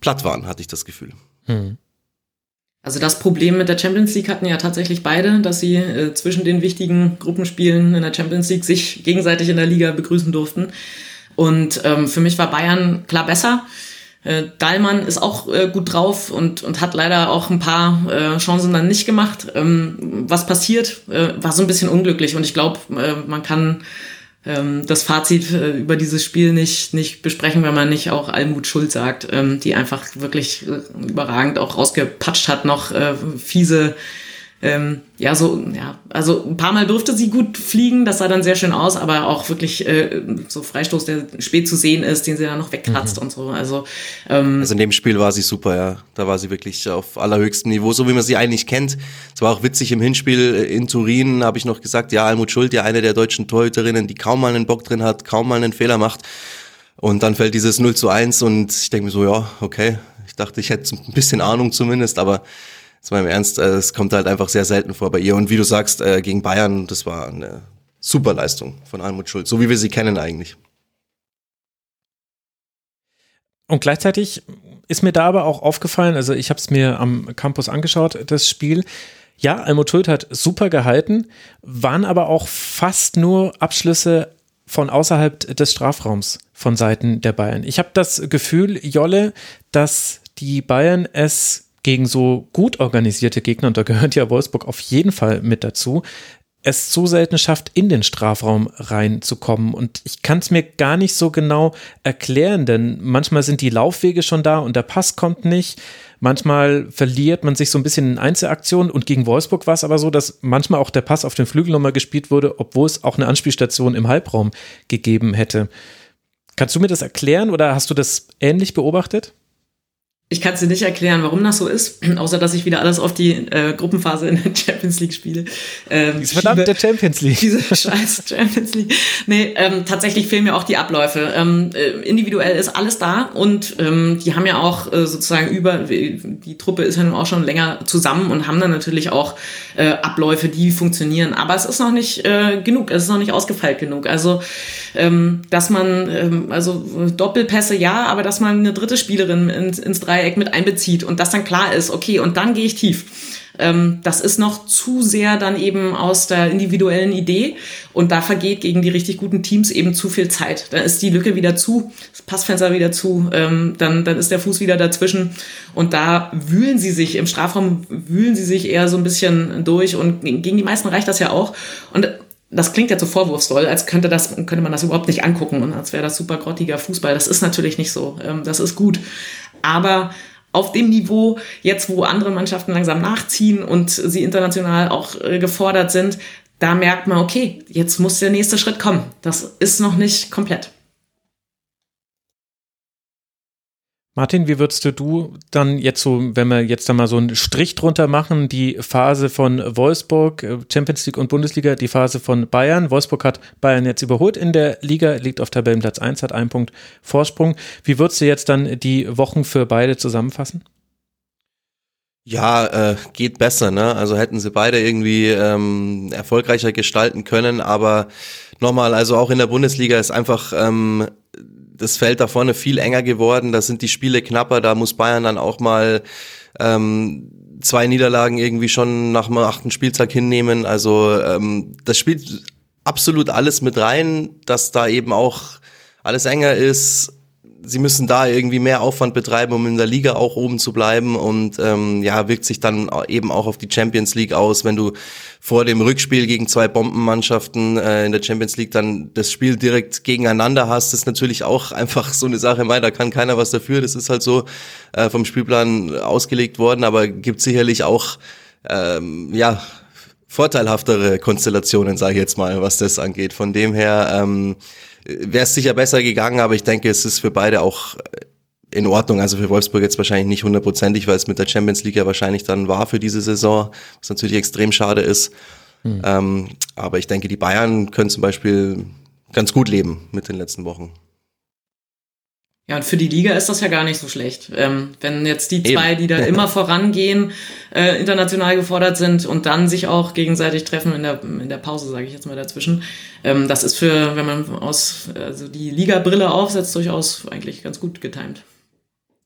platt waren, hatte ich das Gefühl. Hm. Also das Problem mit der Champions League hatten ja tatsächlich beide, dass sie äh, zwischen den wichtigen Gruppenspielen in der Champions League sich gegenseitig in der Liga begrüßen durften. Und ähm, für mich war Bayern klar besser. Äh, Dahlmann ist auch äh, gut drauf und, und hat leider auch ein paar äh, Chancen dann nicht gemacht. Ähm, was passiert, äh, war so ein bisschen unglücklich und ich glaube, äh, man kann ähm, das Fazit äh, über dieses Spiel nicht, nicht besprechen, wenn man nicht auch Almut Schuld sagt, ähm, die einfach wirklich äh, überragend auch rausgepatscht hat, noch äh, fiese ähm, ja, so, ja, also ein paar Mal durfte sie gut fliegen, das sah dann sehr schön aus, aber auch wirklich äh, so Freistoß, der spät zu sehen ist, den sie dann noch wegkratzt mhm. und so. Also, ähm, also in dem Spiel war sie super, ja. Da war sie wirklich auf allerhöchstem Niveau, so wie man sie eigentlich kennt. Es war auch witzig im Hinspiel in Turin, habe ich noch gesagt, ja, Almut Schuld, ja, eine der deutschen Torhüterinnen, die kaum mal einen Bock drin hat, kaum mal einen Fehler macht. Und dann fällt dieses 0 zu 1 und ich denke mir so, ja, okay. Ich dachte, ich hätte ein bisschen Ahnung zumindest, aber Jetzt mal im Ernst, äh, es kommt halt einfach sehr selten vor bei ihr. Und wie du sagst, äh, gegen Bayern, das war eine super Leistung von Almut Schuld, so wie wir sie kennen eigentlich. Und gleichzeitig ist mir da aber auch aufgefallen, also ich habe es mir am Campus angeschaut, das Spiel. Ja, Almut Schuld hat super gehalten, waren aber auch fast nur Abschlüsse von außerhalb des Strafraums von Seiten der Bayern. Ich habe das Gefühl, Jolle, dass die Bayern es gegen so gut organisierte Gegner, und da gehört ja Wolfsburg auf jeden Fall mit dazu, es zu selten schafft, in den Strafraum reinzukommen. Und ich kann es mir gar nicht so genau erklären, denn manchmal sind die Laufwege schon da und der Pass kommt nicht. Manchmal verliert man sich so ein bisschen in Einzelaktionen und gegen Wolfsburg war es aber so, dass manchmal auch der Pass auf den Flügel nochmal gespielt wurde, obwohl es auch eine Anspielstation im Halbraum gegeben hätte. Kannst du mir das erklären oder hast du das ähnlich beobachtet? Ich kann es dir nicht erklären, warum das so ist, außer dass ich wieder alles auf die äh, Gruppenphase in der Champions League spiele. Ähm, diese verdammte Champions League. Diese scheiß Champions League. Nee, ähm, tatsächlich fehlen mir auch die Abläufe. Ähm, äh, individuell ist alles da und ähm, die haben ja auch äh, sozusagen über, die Truppe ist ja nun auch schon länger zusammen und haben dann natürlich auch äh, Abläufe, die funktionieren. Aber es ist noch nicht äh, genug, es ist noch nicht ausgefeilt genug. Also, ähm, dass man, ähm, also Doppelpässe ja, aber dass man eine dritte Spielerin ins, ins Drei Dreieck mit einbezieht und das dann klar ist, okay, und dann gehe ich tief. Ähm, das ist noch zu sehr dann eben aus der individuellen Idee und da vergeht gegen die richtig guten Teams eben zu viel Zeit. Da ist die Lücke wieder zu, das Passfenster wieder zu, ähm, dann, dann ist der Fuß wieder dazwischen und da wühlen sie sich, im Strafraum wühlen sie sich eher so ein bisschen durch und gegen die meisten reicht das ja auch. Und das klingt jetzt so vorwurfsvoll, als könnte, das, könnte man das überhaupt nicht angucken und als wäre das super grottiger Fußball. Das ist natürlich nicht so. Ähm, das ist gut. Aber auf dem Niveau, jetzt wo andere Mannschaften langsam nachziehen und sie international auch äh, gefordert sind, da merkt man, okay, jetzt muss der nächste Schritt kommen. Das ist noch nicht komplett. Martin, wie würdest du dann jetzt so, wenn wir jetzt da mal so einen Strich drunter machen, die Phase von Wolfsburg, äh, Champions League und Bundesliga, die Phase von Bayern. Wolfsburg hat Bayern jetzt überholt in der Liga, liegt auf Tabellenplatz 1, hat einen Punkt Vorsprung. Wie würdest du jetzt dann die Wochen für beide zusammenfassen? Ja, äh, geht besser, ne? Also hätten sie beide irgendwie ähm, erfolgreicher gestalten können, aber nochmal, also auch in der Bundesliga ist einfach ähm, das Feld da vorne viel enger geworden, da sind die Spiele knapper, da muss Bayern dann auch mal ähm, zwei Niederlagen irgendwie schon nach dem achten Spieltag hinnehmen. Also ähm, das spielt absolut alles mit rein, dass da eben auch alles enger ist, sie müssen da irgendwie mehr Aufwand betreiben, um in der Liga auch oben zu bleiben. Und ähm, ja, wirkt sich dann eben auch auf die Champions League aus, wenn du vor dem Rückspiel gegen zwei Bombenmannschaften äh, in der Champions League dann das Spiel direkt gegeneinander hast, ist natürlich auch einfach so eine Sache, mei, da kann keiner was dafür, das ist halt so äh, vom Spielplan ausgelegt worden, aber gibt sicherlich auch ähm, ja vorteilhaftere Konstellationen, sage ich jetzt mal, was das angeht. Von dem her ähm, wäre es sicher besser gegangen, aber ich denke, es ist für beide auch äh, in Ordnung. Also für Wolfsburg jetzt wahrscheinlich nicht hundertprozentig, weil es mit der Champions League ja wahrscheinlich dann war für diese Saison, was natürlich extrem schade ist. Mhm. Ähm, aber ich denke, die Bayern können zum Beispiel ganz gut leben mit den letzten Wochen. Ja, und für die Liga ist das ja gar nicht so schlecht. Ähm, wenn jetzt die zwei, Eben. die da immer vorangehen, äh, international gefordert sind und dann sich auch gegenseitig treffen in der, in der Pause, sage ich jetzt mal dazwischen. Ähm, das ist für, wenn man aus also die Liga-Brille aufsetzt, durchaus eigentlich ganz gut getimt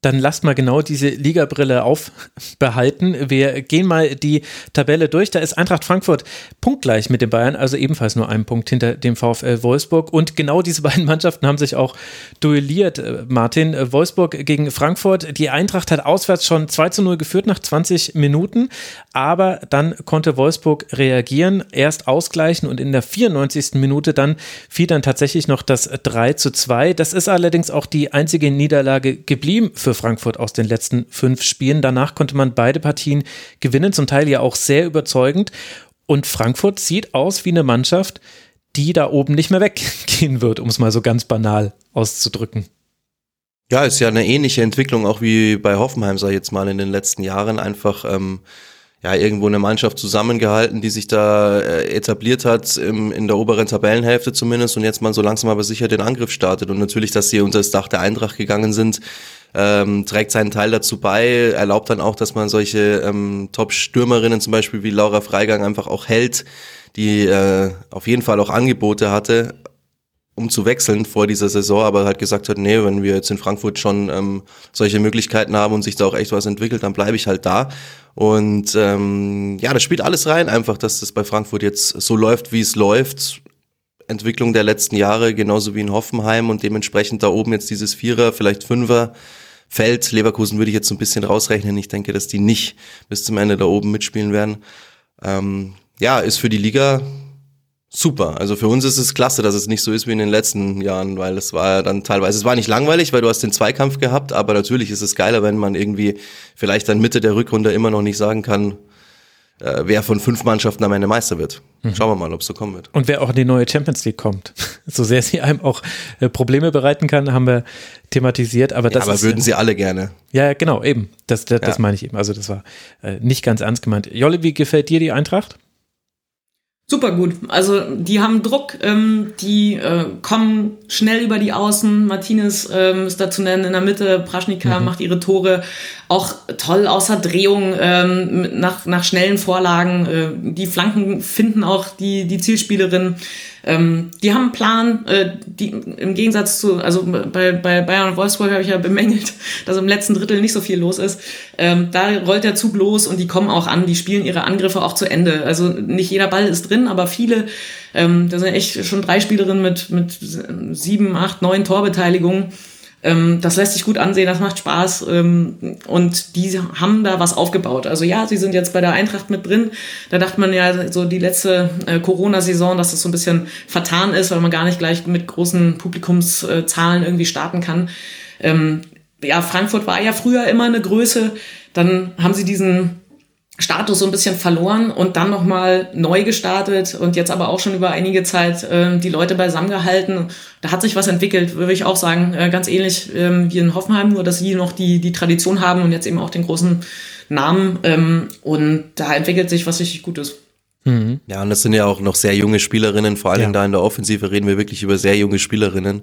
dann lasst mal genau diese Ligabrille aufbehalten. Wir gehen mal die Tabelle durch. Da ist Eintracht Frankfurt punktgleich mit den Bayern, also ebenfalls nur einen Punkt hinter dem VfL Wolfsburg. Und genau diese beiden Mannschaften haben sich auch duelliert, äh, Martin. Wolfsburg gegen Frankfurt. Die Eintracht hat auswärts schon 2 zu 0 geführt nach 20 Minuten, aber dann konnte Wolfsburg reagieren, erst ausgleichen und in der 94. Minute dann fiel dann tatsächlich noch das 3 zu 2. Das ist allerdings auch die einzige Niederlage geblieben für für Frankfurt aus den letzten fünf Spielen. Danach konnte man beide Partien gewinnen, zum Teil ja auch sehr überzeugend. Und Frankfurt sieht aus wie eine Mannschaft, die da oben nicht mehr weggehen wird, um es mal so ganz banal auszudrücken. Ja, ist ja eine ähnliche Entwicklung auch wie bei Hoffenheim, sag ich jetzt mal, in den letzten Jahren. Einfach ähm, ja irgendwo eine Mannschaft zusammengehalten, die sich da äh, etabliert hat, im, in der oberen Tabellenhälfte zumindest und jetzt mal so langsam aber sicher den Angriff startet. Und natürlich, dass sie unter das Dach der Eintracht gegangen sind, ähm, trägt seinen Teil dazu bei, erlaubt dann auch, dass man solche ähm, Top-Stürmerinnen zum Beispiel wie Laura Freigang einfach auch hält, die äh, auf jeden Fall auch Angebote hatte, um zu wechseln vor dieser Saison, aber halt gesagt hat, nee, wenn wir jetzt in Frankfurt schon ähm, solche Möglichkeiten haben und sich da auch echt was entwickelt, dann bleibe ich halt da. Und ähm, ja, das spielt alles rein, einfach, dass das bei Frankfurt jetzt so läuft, wie es läuft. Entwicklung der letzten Jahre, genauso wie in Hoffenheim und dementsprechend da oben jetzt dieses Vierer, vielleicht Fünfer Feld. Leverkusen würde ich jetzt so ein bisschen rausrechnen. Ich denke, dass die nicht bis zum Ende da oben mitspielen werden. Ähm, ja, ist für die Liga super. Also für uns ist es klasse, dass es nicht so ist wie in den letzten Jahren, weil es war ja dann teilweise, es war nicht langweilig, weil du hast den Zweikampf gehabt, aber natürlich ist es geiler, wenn man irgendwie vielleicht dann Mitte der Rückrunde immer noch nicht sagen kann, äh, wer von fünf Mannschaften am Ende Meister wird. Mhm. Schauen wir mal, ob es so kommen wird. Und wer auch in die neue Champions League kommt. So sehr sie einem auch äh, Probleme bereiten kann, haben wir thematisiert. Aber, das ja, aber würden sie alle gerne. Ja, genau, eben. Das, das, das meine ich eben. Also das war äh, nicht ganz ernst gemeint. Jolle, wie gefällt dir die Eintracht? Super gut. Also die haben Druck, ähm, die äh, kommen schnell über die Außen. Martinez ähm, ist da zu nennen in der Mitte, Praschnika mhm. macht ihre Tore auch toll außer Drehung ähm, nach, nach schnellen Vorlagen. Äh, die Flanken finden auch die, die Zielspielerin. Ähm, die haben einen Plan, äh, die im Gegensatz zu, also bei, bei Bayern und Wolfsburg habe ich ja bemängelt, dass im letzten Drittel nicht so viel los ist. Ähm, da rollt der Zug los und die kommen auch an, die spielen ihre Angriffe auch zu Ende. Also nicht jeder Ball ist drin, aber viele, ähm, da sind echt schon drei Spielerinnen mit, mit sieben, acht, neun Torbeteiligungen. Ähm, das lässt sich gut ansehen, das macht Spaß ähm, und die haben da was aufgebaut. Also ja, sie sind jetzt bei der Eintracht mit drin. Da dachte man ja so die letzte äh, Corona-Saison, dass das so ein bisschen vertan ist, weil man gar nicht gleich mit großen Publikumszahlen irgendwie starten kann. Ähm, ja, Frankfurt war ja früher immer eine Größe. Dann haben sie diesen Status so ein bisschen verloren und dann nochmal neu gestartet und jetzt aber auch schon über einige Zeit äh, die Leute beisammen gehalten. Da hat sich was entwickelt, würde ich auch sagen, äh, ganz ähnlich ähm, wie in Hoffenheim, nur dass sie noch die, die Tradition haben und jetzt eben auch den großen Namen ähm, und da entwickelt sich was richtig Gutes. Mhm. Ja, und das sind ja auch noch sehr junge Spielerinnen, vor allem ja. da in der Offensive reden wir wirklich über sehr junge Spielerinnen.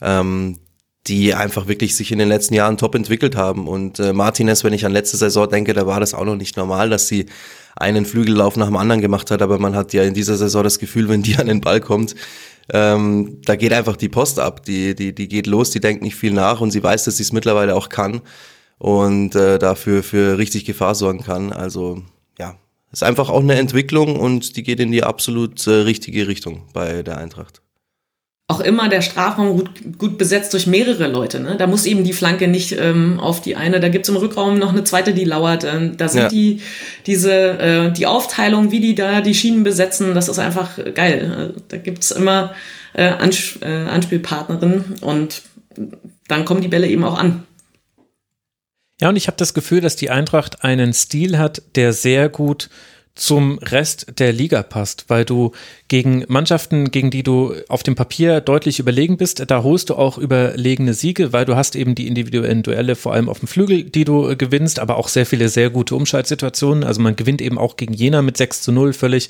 Ähm, die einfach wirklich sich in den letzten Jahren top entwickelt haben. Und äh, Martinez, wenn ich an letzte Saison denke, da war das auch noch nicht normal, dass sie einen Flügellauf nach dem anderen gemacht hat. Aber man hat ja in dieser Saison das Gefühl, wenn die an den Ball kommt, ähm, da geht einfach die Post ab. Die, die, die geht los, die denkt nicht viel nach und sie weiß, dass sie es mittlerweile auch kann und äh, dafür für richtig Gefahr sorgen kann. Also ja, ist einfach auch eine Entwicklung und die geht in die absolut äh, richtige Richtung bei der Eintracht auch immer der Strafraum gut, gut besetzt durch mehrere Leute. Ne? Da muss eben die Flanke nicht ähm, auf die eine, da gibt's im Rückraum noch eine zweite, die lauert. Ähm, da sind ja. die, diese, äh, die Aufteilung, wie die da die Schienen besetzen, das ist einfach geil. Da gibt's immer äh, Ans äh, Anspielpartnerinnen und dann kommen die Bälle eben auch an. Ja, und ich habe das Gefühl, dass die Eintracht einen Stil hat, der sehr gut zum Rest der Liga passt, weil du gegen Mannschaften, gegen die du auf dem Papier deutlich überlegen bist, da holst du auch überlegene Siege, weil du hast eben die individuellen Duelle vor allem auf dem Flügel, die du gewinnst, aber auch sehr viele sehr gute Umschaltsituationen. Also man gewinnt eben auch gegen Jena mit 6 zu 0 völlig,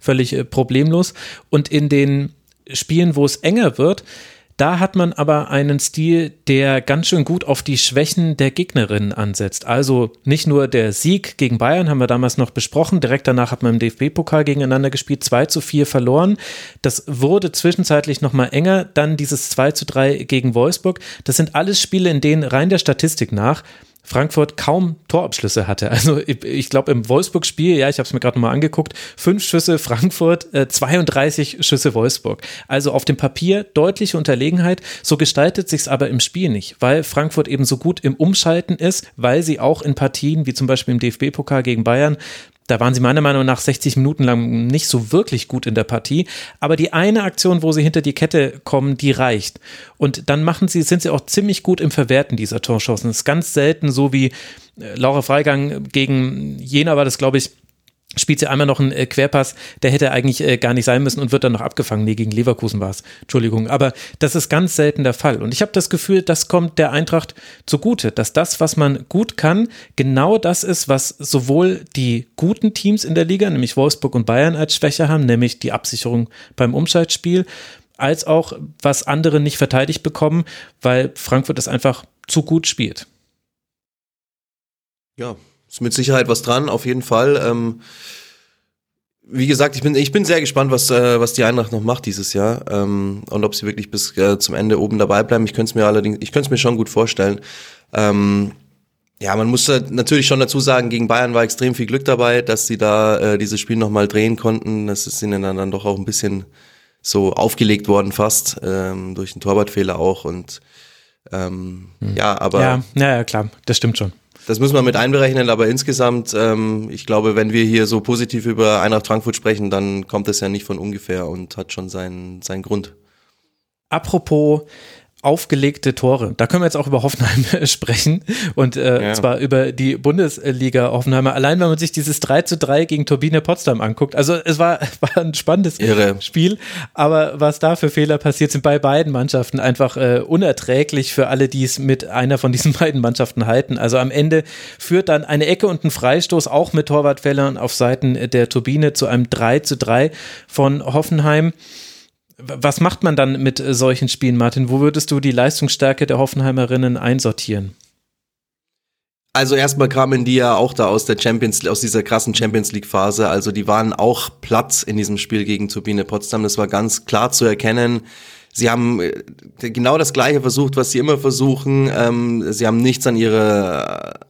völlig äh, problemlos. Und in den Spielen, wo es enger wird, da hat man aber einen Stil, der ganz schön gut auf die Schwächen der Gegnerinnen ansetzt. Also nicht nur der Sieg gegen Bayern haben wir damals noch besprochen. Direkt danach hat man im DFB-Pokal gegeneinander gespielt, 2 zu 4 verloren. Das wurde zwischenzeitlich nochmal enger. Dann dieses 2 zu 3 gegen Wolfsburg. Das sind alles Spiele, in denen rein der Statistik nach Frankfurt kaum Torabschlüsse hatte. Also ich, ich glaube im Wolfsburg-Spiel, ja, ich habe es mir gerade nochmal angeguckt, fünf Schüsse Frankfurt, äh, 32 Schüsse Wolfsburg. Also auf dem Papier deutliche Unterlegenheit. So gestaltet sich's aber im Spiel nicht, weil Frankfurt eben so gut im Umschalten ist, weil sie auch in Partien wie zum Beispiel im DFB-Pokal gegen Bayern da waren sie meiner Meinung nach 60 Minuten lang nicht so wirklich gut in der Partie. Aber die eine Aktion, wo sie hinter die Kette kommen, die reicht. Und dann machen sie, sind sie auch ziemlich gut im Verwerten dieser Torchancen. Es ist ganz selten so wie äh, Laura Freigang gegen Jena war das, glaube ich, spielt sie einmal noch einen äh, Querpass, der hätte eigentlich äh, gar nicht sein müssen und wird dann noch abgefangen. Nee, gegen Leverkusen war es. Entschuldigung. Aber das ist ganz selten der Fall. Und ich habe das Gefühl, das kommt der Eintracht zugute, dass das, was man gut kann, genau das ist, was sowohl die guten Teams in der Liga, nämlich Wolfsburg und Bayern, als Schwäche haben, nämlich die Absicherung beim Umschaltspiel, als auch was andere nicht verteidigt bekommen, weil Frankfurt es einfach zu gut spielt. Ja, ist mit Sicherheit was dran, auf jeden Fall. Ähm, wie gesagt, ich bin, ich bin sehr gespannt, was, äh, was die Eintracht noch macht dieses Jahr ähm, und ob sie wirklich bis äh, zum Ende oben dabei bleiben. Ich könnte es mir allerdings, ich könnte es mir schon gut vorstellen. Ähm, ja, man muss natürlich schon dazu sagen, gegen Bayern war extrem viel Glück dabei, dass sie da äh, dieses Spiel nochmal drehen konnten. Das ist ihnen dann, dann doch auch ein bisschen so aufgelegt worden fast, ähm, durch einen Torwartfehler auch. Und ähm, hm. ja, aber. Ja, ja, klar, das stimmt schon. Das müssen wir mit einberechnen, aber insgesamt, ähm, ich glaube, wenn wir hier so positiv über Eintracht Frankfurt sprechen, dann kommt das ja nicht von ungefähr und hat schon seinen, seinen Grund. Apropos aufgelegte Tore. Da können wir jetzt auch über Hoffenheim sprechen und äh, ja. zwar über die Bundesliga Hoffenheimer. Allein wenn man sich dieses 3 zu 3 gegen Turbine Potsdam anguckt. Also es war, war ein spannendes Irre. Spiel, aber was da für Fehler passiert sind bei beiden Mannschaften einfach äh, unerträglich für alle, die es mit einer von diesen beiden Mannschaften halten. Also am Ende führt dann eine Ecke und ein Freistoß auch mit Torwartfällern auf Seiten der Turbine zu einem 3 zu 3 von Hoffenheim. Was macht man dann mit äh, solchen Spielen, Martin? Wo würdest du die Leistungsstärke der Hoffenheimerinnen einsortieren? Also erstmal kamen die ja auch da aus der Champions, aus dieser krassen Champions League Phase. Also die waren auch platt in diesem Spiel gegen Turbine Potsdam. Das war ganz klar zu erkennen. Sie haben äh, genau das Gleiche versucht, was sie immer versuchen. Ähm, sie haben nichts an ihre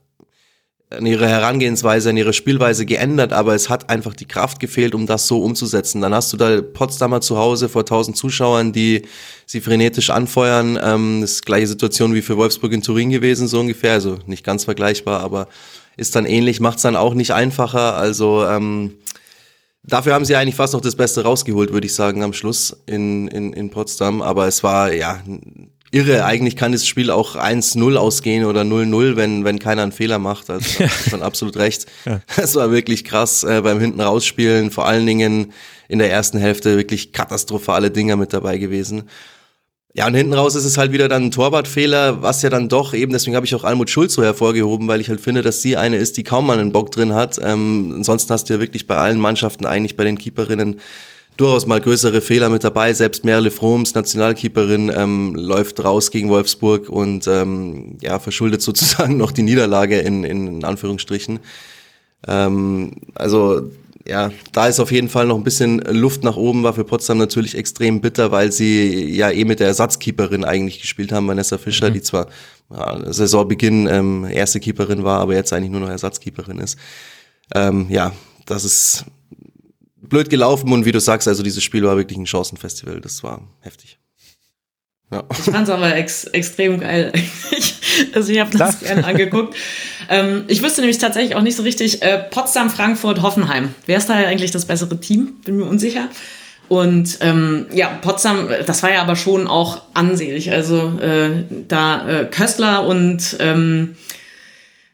an ihre Herangehensweise, an ihre Spielweise geändert, aber es hat einfach die Kraft gefehlt, um das so umzusetzen. Dann hast du da Potsdamer zu Hause vor tausend Zuschauern, die sie frenetisch anfeuern. Ähm, das ist die gleiche Situation wie für Wolfsburg in Turin gewesen, so ungefähr. Also nicht ganz vergleichbar, aber ist dann ähnlich, macht es dann auch nicht einfacher. Also ähm, dafür haben sie eigentlich fast noch das Beste rausgeholt, würde ich sagen, am Schluss in, in, in Potsdam. Aber es war ja irre. Eigentlich kann das Spiel auch 1-0 ausgehen oder 0-0, wenn, wenn keiner einen Fehler macht. Also ja. schon absolut recht. Ja. Das war wirklich krass äh, beim hinten rausspielen. Vor allen Dingen in der ersten Hälfte wirklich katastrophale Dinger mit dabei gewesen. Ja, und hinten raus ist es halt wieder dann ein Torwartfehler, was ja dann doch eben, deswegen habe ich auch Almut Schulz so hervorgehoben, weil ich halt finde, dass sie eine ist, die kaum mal einen Bock drin hat. Ähm, ansonsten hast du ja wirklich bei allen Mannschaften, eigentlich bei den Keeperinnen, durchaus mal größere Fehler mit dabei. Selbst Merle Froms, Nationalkeeperin, ähm, läuft raus gegen Wolfsburg und ähm, ja, verschuldet sozusagen noch die Niederlage in, in Anführungsstrichen. Ähm, also ja, da ist auf jeden Fall noch ein bisschen Luft nach oben, war für Potsdam natürlich extrem bitter, weil sie ja eh mit der Ersatzkeeperin eigentlich gespielt haben, Vanessa Fischer, mhm. die zwar ja, Saisonbeginn ähm, erste Keeperin war, aber jetzt eigentlich nur noch Ersatzkeeperin ist. Ähm, ja, das ist blöd gelaufen und wie du sagst, also dieses Spiel war wirklich ein Chancenfestival. Das war heftig. Ja. Ich fand es aber ex extrem geil. also ich habe das gerne angeguckt. ähm, ich wüsste nämlich tatsächlich auch nicht so richtig, äh, Potsdam, Frankfurt, Hoffenheim. Wer ist da eigentlich das bessere Team? Bin mir unsicher. Und ähm, ja, Potsdam, das war ja aber schon auch ansehlich. Also äh, da äh, Köstler und ähm,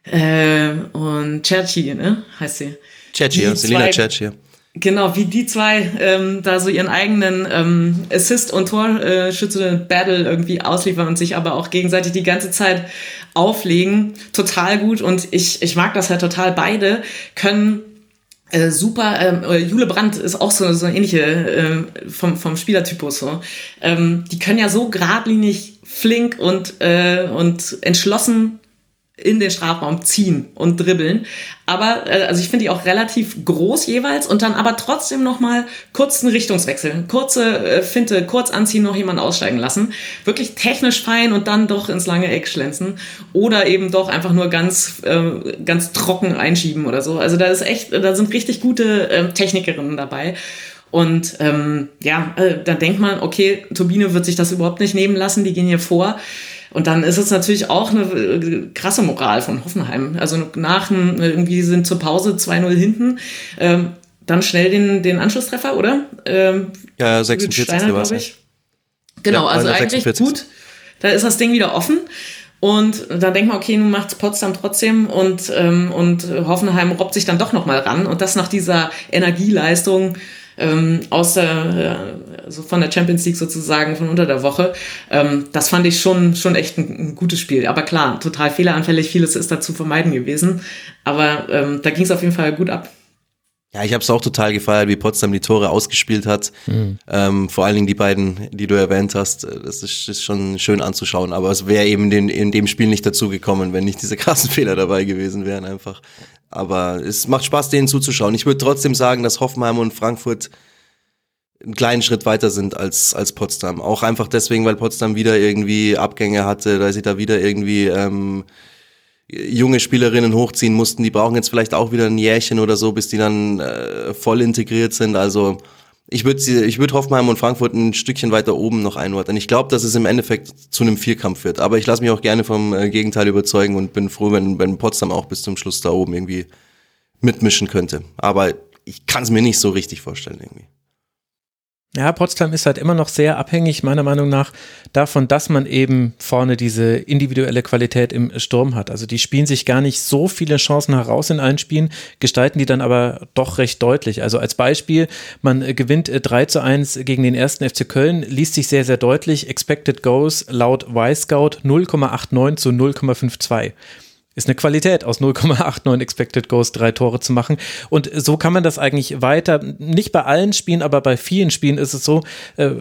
äh, und Cerci, ne? Heißt sie. Cerci, ja, Selina Cerci. Genau, wie die zwei ähm, da so ihren eigenen ähm, Assist- und Torschütze-Battle irgendwie ausliefern und sich aber auch gegenseitig die ganze Zeit auflegen. Total gut und ich, ich mag das halt total. Beide können äh, super, ähm, äh, Jule Brandt ist auch so, so eine ähnliche äh, vom, vom Spielertypus so. Ähm, die können ja so geradlinig, flink und, äh, und entschlossen in den Strafraum ziehen und dribbeln. Aber äh, also ich finde die auch relativ groß jeweils und dann aber trotzdem noch mal kurz einen Richtungswechsel, kurze äh, Finte, kurz anziehen, noch jemanden aussteigen lassen. Wirklich technisch fein und dann doch ins lange Eck schlänzen oder eben doch einfach nur ganz äh, ganz trocken einschieben oder so. Also da ist echt, da sind richtig gute äh, Technikerinnen dabei. Und ähm, ja, äh, dann denkt man, okay, Turbine wird sich das überhaupt nicht nehmen lassen, die gehen hier vor. Und dann ist es natürlich auch eine äh, krasse Moral von Hoffenheim. Also nach irgendwie sind zur Pause 2-0 hinten. Ähm, dann schnell den, den Anschlusstreffer, oder? Ähm, ja, 46. Steiner, glaube ich. Genau, ja, also eigentlich 46. gut. Da ist das Ding wieder offen. Und da denkt man, okay, nun macht Potsdam trotzdem und, ähm, und Hoffenheim robbt sich dann doch nochmal ran. Und das nach dieser Energieleistung ähm, aus der, also von der Champions League sozusagen von unter der Woche. Ähm, das fand ich schon, schon echt ein, ein, gutes Spiel. Aber klar, total fehleranfällig, vieles ist da zu vermeiden gewesen. Aber ähm, da ging es auf jeden Fall gut ab. Ja, ich habe es auch total gefeiert, wie Potsdam die Tore ausgespielt hat. Mhm. Ähm, vor allen Dingen die beiden, die du erwähnt hast. Das ist, ist schon schön anzuschauen. Aber es wäre eben in, in dem Spiel nicht dazu gekommen, wenn nicht diese krassen Fehler dabei gewesen wären einfach. Aber es macht Spaß, denen zuzuschauen. Ich würde trotzdem sagen, dass Hoffenheim und Frankfurt einen kleinen Schritt weiter sind als, als Potsdam. Auch einfach deswegen, weil Potsdam wieder irgendwie Abgänge hatte, da sie da wieder irgendwie ähm, junge Spielerinnen hochziehen mussten. Die brauchen jetzt vielleicht auch wieder ein Jährchen oder so, bis die dann äh, voll integriert sind. Also ich würde ich würd Hoffenheim und Frankfurt ein Stückchen weiter oben noch einordnen. Ich glaube, dass es im Endeffekt zu einem Vierkampf wird. Aber ich lasse mich auch gerne vom äh, Gegenteil überzeugen und bin froh, wenn, wenn Potsdam auch bis zum Schluss da oben irgendwie mitmischen könnte. Aber ich kann es mir nicht so richtig vorstellen irgendwie. Ja, Potsdam ist halt immer noch sehr abhängig, meiner Meinung nach, davon, dass man eben vorne diese individuelle Qualität im Sturm hat. Also die spielen sich gar nicht so viele Chancen heraus in allen Spielen, gestalten die dann aber doch recht deutlich. Also als Beispiel, man gewinnt 3 zu 1 gegen den ersten FC Köln, liest sich sehr, sehr deutlich. Expected Goals laut Y-Scout 0,89 zu 0,52 ist eine Qualität, aus 0,89 Expected Goals drei Tore zu machen. Und so kann man das eigentlich weiter, nicht bei allen Spielen, aber bei vielen Spielen ist es so, äh,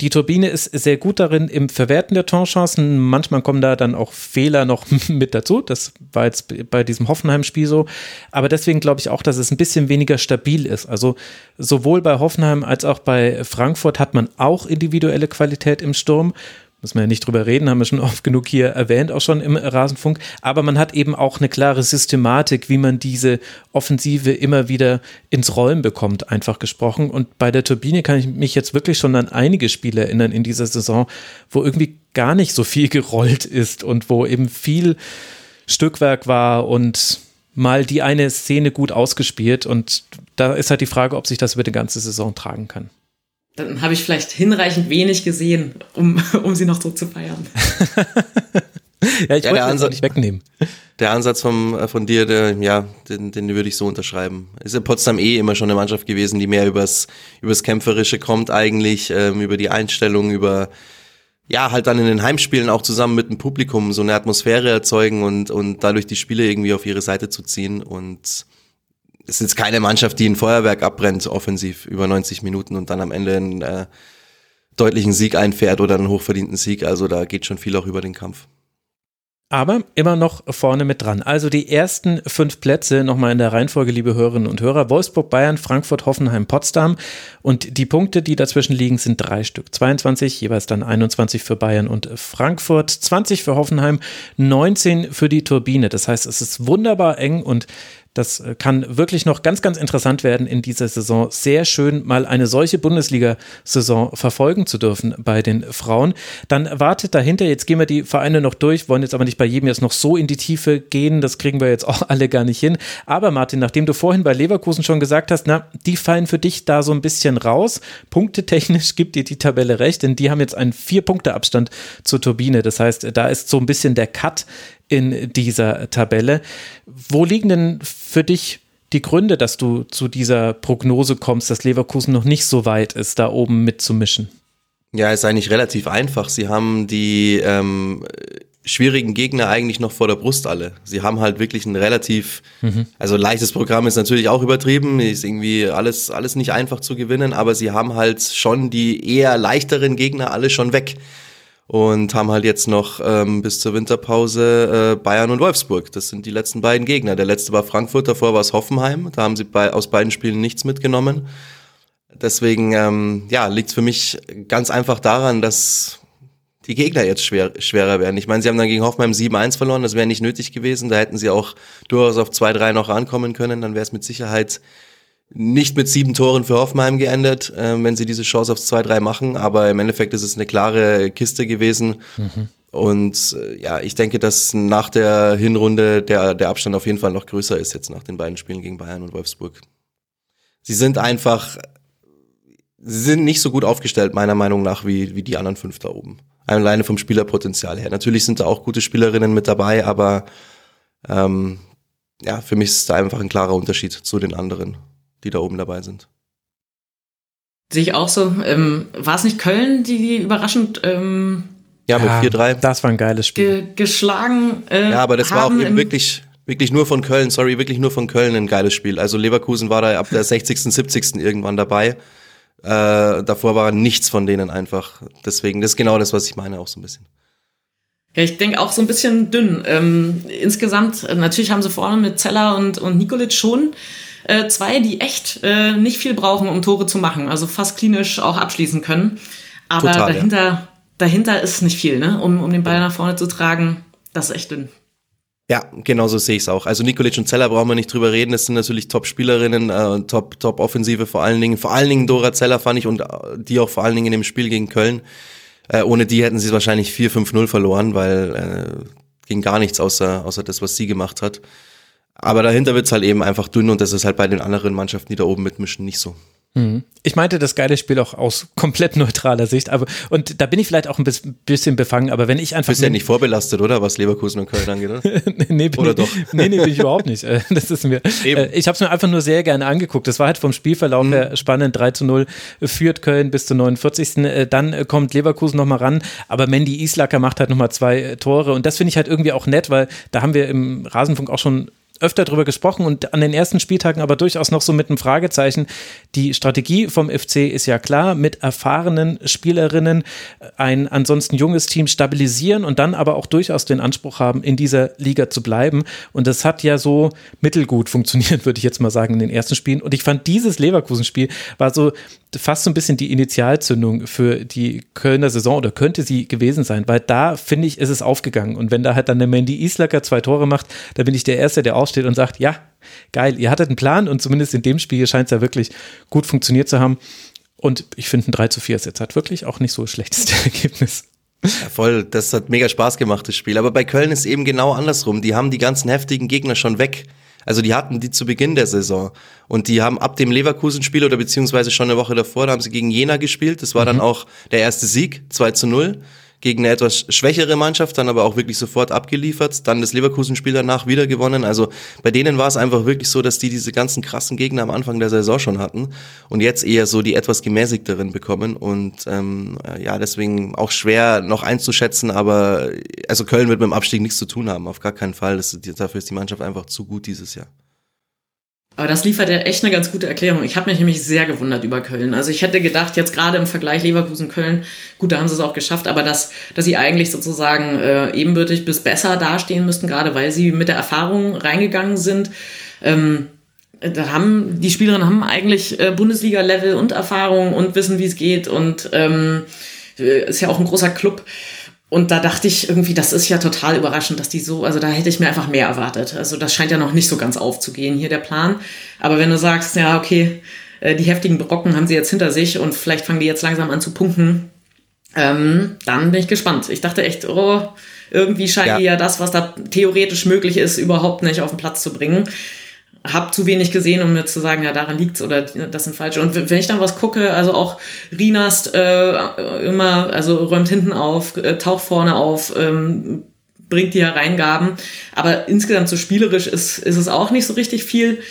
die Turbine ist sehr gut darin im Verwerten der Torchancen. Manchmal kommen da dann auch Fehler noch mit dazu. Das war jetzt bei diesem Hoffenheim-Spiel so. Aber deswegen glaube ich auch, dass es ein bisschen weniger stabil ist. Also sowohl bei Hoffenheim als auch bei Frankfurt hat man auch individuelle Qualität im Sturm müssen wir ja nicht drüber reden, haben wir schon oft genug hier erwähnt, auch schon im Rasenfunk. Aber man hat eben auch eine klare Systematik, wie man diese Offensive immer wieder ins Rollen bekommt, einfach gesprochen. Und bei der Turbine kann ich mich jetzt wirklich schon an einige Spiele erinnern in dieser Saison, wo irgendwie gar nicht so viel gerollt ist und wo eben viel Stückwerk war und mal die eine Szene gut ausgespielt. Und da ist halt die Frage, ob sich das über die ganze Saison tragen kann dann habe ich vielleicht hinreichend wenig gesehen, um, um sie noch so zu feiern. ja, ich ja, wollte Ansatz nicht wegnehmen. Der Ansatz vom, äh, von dir, der, ja, den, den würde ich so unterschreiben. Ist in Potsdam eh immer schon eine Mannschaft gewesen, die mehr übers, übers Kämpferische kommt eigentlich, ähm, über die Einstellung, über ja, halt dann in den Heimspielen auch zusammen mit dem Publikum so eine Atmosphäre erzeugen und, und dadurch die Spiele irgendwie auf ihre Seite zu ziehen und ist keine Mannschaft, die ein Feuerwerk abbrennt, offensiv über 90 Minuten und dann am Ende einen äh, deutlichen Sieg einfährt oder einen hochverdienten Sieg. Also da geht schon viel auch über den Kampf. Aber immer noch vorne mit dran. Also die ersten fünf Plätze nochmal in der Reihenfolge, liebe Hörerinnen und Hörer. Wolfsburg, Bayern, Frankfurt, Hoffenheim, Potsdam. Und die Punkte, die dazwischen liegen, sind drei Stück. 22, jeweils dann 21 für Bayern und Frankfurt, 20 für Hoffenheim, 19 für die Turbine. Das heißt, es ist wunderbar eng und das äh, kann wirklich noch ganz, ganz interessant werden in dieser Saison. Sehr schön, mal eine solche Bundesliga-Saison verfolgen zu dürfen bei den Frauen. Dann wartet dahinter, jetzt gehen wir die Vereine noch durch, wollen jetzt aber nicht bei jedem jetzt noch so in die Tiefe gehen. Das kriegen wir jetzt auch alle gar nicht hin. Aber Martin, nachdem du vorhin bei Leverkusen schon gesagt hast, na, die fallen für dich da so ein bisschen raus. Punktetechnisch gibt dir die Tabelle recht, denn die haben jetzt einen Vier-Punkte-Abstand zur Turbine. Das heißt, da ist so ein bisschen der Cut in dieser Tabelle. Wo liegen denn für dich die Gründe, dass du zu dieser Prognose kommst, dass Leverkusen noch nicht so weit ist, da oben mitzumischen? Ja, ist eigentlich relativ einfach. Sie haben die ähm, schwierigen Gegner eigentlich noch vor der Brust alle. Sie haben halt wirklich ein relativ, mhm. also leichtes Programm ist natürlich auch übertrieben, ist irgendwie alles, alles nicht einfach zu gewinnen, aber sie haben halt schon die eher leichteren Gegner alle schon weg und haben halt jetzt noch ähm, bis zur Winterpause äh, Bayern und Wolfsburg. Das sind die letzten beiden Gegner. Der letzte war Frankfurt, davor war es Hoffenheim. Da haben sie bei, aus beiden Spielen nichts mitgenommen. Deswegen ähm, ja, liegt es für mich ganz einfach daran, dass die Gegner jetzt schwer, schwerer werden. Ich meine, sie haben dann gegen Hoffenheim 7-1 verloren, das wäre nicht nötig gewesen. Da hätten sie auch durchaus auf 2-3 noch rankommen können. Dann wäre es mit Sicherheit nicht mit sieben Toren für Hoffenheim geendet, äh, wenn sie diese Chance aufs 2-3 machen. Aber im Endeffekt ist es eine klare Kiste gewesen. Mhm. Und äh, ja, ich denke, dass nach der Hinrunde der, der Abstand auf jeden Fall noch größer ist, jetzt nach den beiden Spielen gegen Bayern und Wolfsburg. Sie sind einfach, sie sind nicht so gut aufgestellt, meiner Meinung nach, wie, wie die anderen fünf da oben. Alleine vom Spielerpotenzial her. Natürlich sind da auch gute Spielerinnen mit dabei, aber ähm, ja, für mich ist da einfach ein klarer Unterschied zu den anderen die da oben dabei sind. Sehe ich auch so. Ähm, war es nicht Köln, die, überraschend ähm, ja, mit 4-3. Das war ein geiles Spiel. Ge geschlagen. Äh, ja, aber das war auch eben wirklich, wirklich nur von Köln, sorry, wirklich nur von Köln ein geiles Spiel. Also Leverkusen war da ab der 60., 70. irgendwann dabei. Äh, davor war nichts von denen einfach. Deswegen, das ist genau das, was ich meine, auch so ein bisschen. Ja, ich denke auch so ein bisschen dünn. Ähm, insgesamt, natürlich haben sie vorne mit Zeller und, und Nikolic schon äh, zwei, die echt äh, nicht viel brauchen, um Tore zu machen. Also fast klinisch auch abschließen können. Aber Total, dahinter, ja. dahinter ist nicht viel, ne? um, um den Ball nach vorne zu tragen. Das ist echt dünn. Ja, genau so sehe ich es auch. Also Nikolic und Zeller brauchen wir nicht drüber reden. Das sind natürlich Top-Spielerinnen, äh, Top, Top-Offensive vor allen Dingen. Vor allen Dingen Dora Zeller fand ich und äh, die auch vor allen Dingen in dem Spiel gegen Köln. Äh, ohne die hätten sie wahrscheinlich 4-5-0 verloren, weil äh, ging gar nichts außer, außer das, was sie gemacht hat. Aber dahinter wird's halt eben einfach dünn und das ist halt bei den anderen Mannschaften, die da oben mitmischen, nicht so. Mhm. Ich meinte das geile Spiel auch aus komplett neutraler Sicht, aber und da bin ich vielleicht auch ein bisschen befangen, aber wenn ich einfach. Bist ja nicht vorbelastet, oder? Was Leverkusen und Köln angeht, oder? nee, bin oder ich, doch? Nee, nee, bin ich überhaupt nicht. Äh, das ist mir. Eben. Äh, ich habe es mir einfach nur sehr gerne angeguckt. Das war halt vom Spielverlauf mhm. her spannend. 3 zu 0 führt Köln bis zur 49. Äh, dann kommt Leverkusen nochmal ran, aber Mandy Islacker macht halt nochmal zwei Tore und das finde ich halt irgendwie auch nett, weil da haben wir im Rasenfunk auch schon öfter darüber gesprochen und an den ersten Spieltagen aber durchaus noch so mit einem Fragezeichen. Die Strategie vom FC ist ja klar, mit erfahrenen Spielerinnen ein ansonsten junges Team stabilisieren und dann aber auch durchaus den Anspruch haben, in dieser Liga zu bleiben. Und das hat ja so mittelgut funktioniert, würde ich jetzt mal sagen, in den ersten Spielen. Und ich fand dieses Leverkusen-Spiel war so fast so ein bisschen die Initialzündung für die Kölner Saison oder könnte sie gewesen sein, weil da finde ich, ist es aufgegangen. Und wenn da halt dann der Mandy Islacker zwei Tore macht, da bin ich der Erste, der aufsteht und sagt, ja, geil, ihr hattet einen Plan und zumindest in dem Spiel scheint es ja wirklich gut funktioniert zu haben. Und ich finde ein 3 zu 4 ist jetzt halt wirklich auch nicht so ein schlechtes Ergebnis. Ja, voll, das hat mega Spaß gemacht, das Spiel. Aber bei Köln ist eben genau andersrum. Die haben die ganzen heftigen Gegner schon weg. Also die hatten die zu Beginn der Saison. Und die haben ab dem Leverkusen-Spiel oder beziehungsweise schon eine Woche davor, da haben sie gegen Jena gespielt. Das war mhm. dann auch der erste Sieg, 2 zu 0 gegen eine etwas schwächere Mannschaft, dann aber auch wirklich sofort abgeliefert, dann das Leverkusen-Spiel danach wieder gewonnen. Also bei denen war es einfach wirklich so, dass die diese ganzen krassen Gegner am Anfang der Saison schon hatten und jetzt eher so die etwas gemäßigteren bekommen und ähm, ja, deswegen auch schwer noch einzuschätzen, aber also Köln wird mit dem Abstieg nichts zu tun haben, auf gar keinen Fall. Das, dafür ist die Mannschaft einfach zu gut dieses Jahr. Aber das liefert ja echt eine ganz gute Erklärung. Ich habe mich nämlich sehr gewundert über Köln. Also ich hätte gedacht, jetzt gerade im Vergleich Leverkusen-Köln, gut, da haben sie es auch geschafft, aber dass, dass sie eigentlich sozusagen äh, ebenbürtig bis besser dastehen müssten, gerade weil sie mit der Erfahrung reingegangen sind. Ähm, da haben die Spielerinnen haben eigentlich äh, Bundesliga-Level und Erfahrung und wissen, wie es geht und ähm, äh, ist ja auch ein großer Club. Und da dachte ich irgendwie, das ist ja total überraschend, dass die so, also da hätte ich mir einfach mehr erwartet. Also das scheint ja noch nicht so ganz aufzugehen, hier der Plan. Aber wenn du sagst, ja, okay, äh, die heftigen Brocken haben sie jetzt hinter sich und vielleicht fangen die jetzt langsam an zu punkten, ähm, dann bin ich gespannt. Ich dachte echt, oh, irgendwie scheint ja. die ja das, was da theoretisch möglich ist, überhaupt nicht auf den Platz zu bringen habe zu wenig gesehen, um mir zu sagen, ja, daran liegt's oder das sind falsche. Und wenn ich dann was gucke, also auch Rinast äh, immer, also räumt hinten auf, äh, taucht vorne auf, ähm, bringt die Hereingaben. Aber insgesamt so spielerisch ist, ist es auch nicht so richtig viel.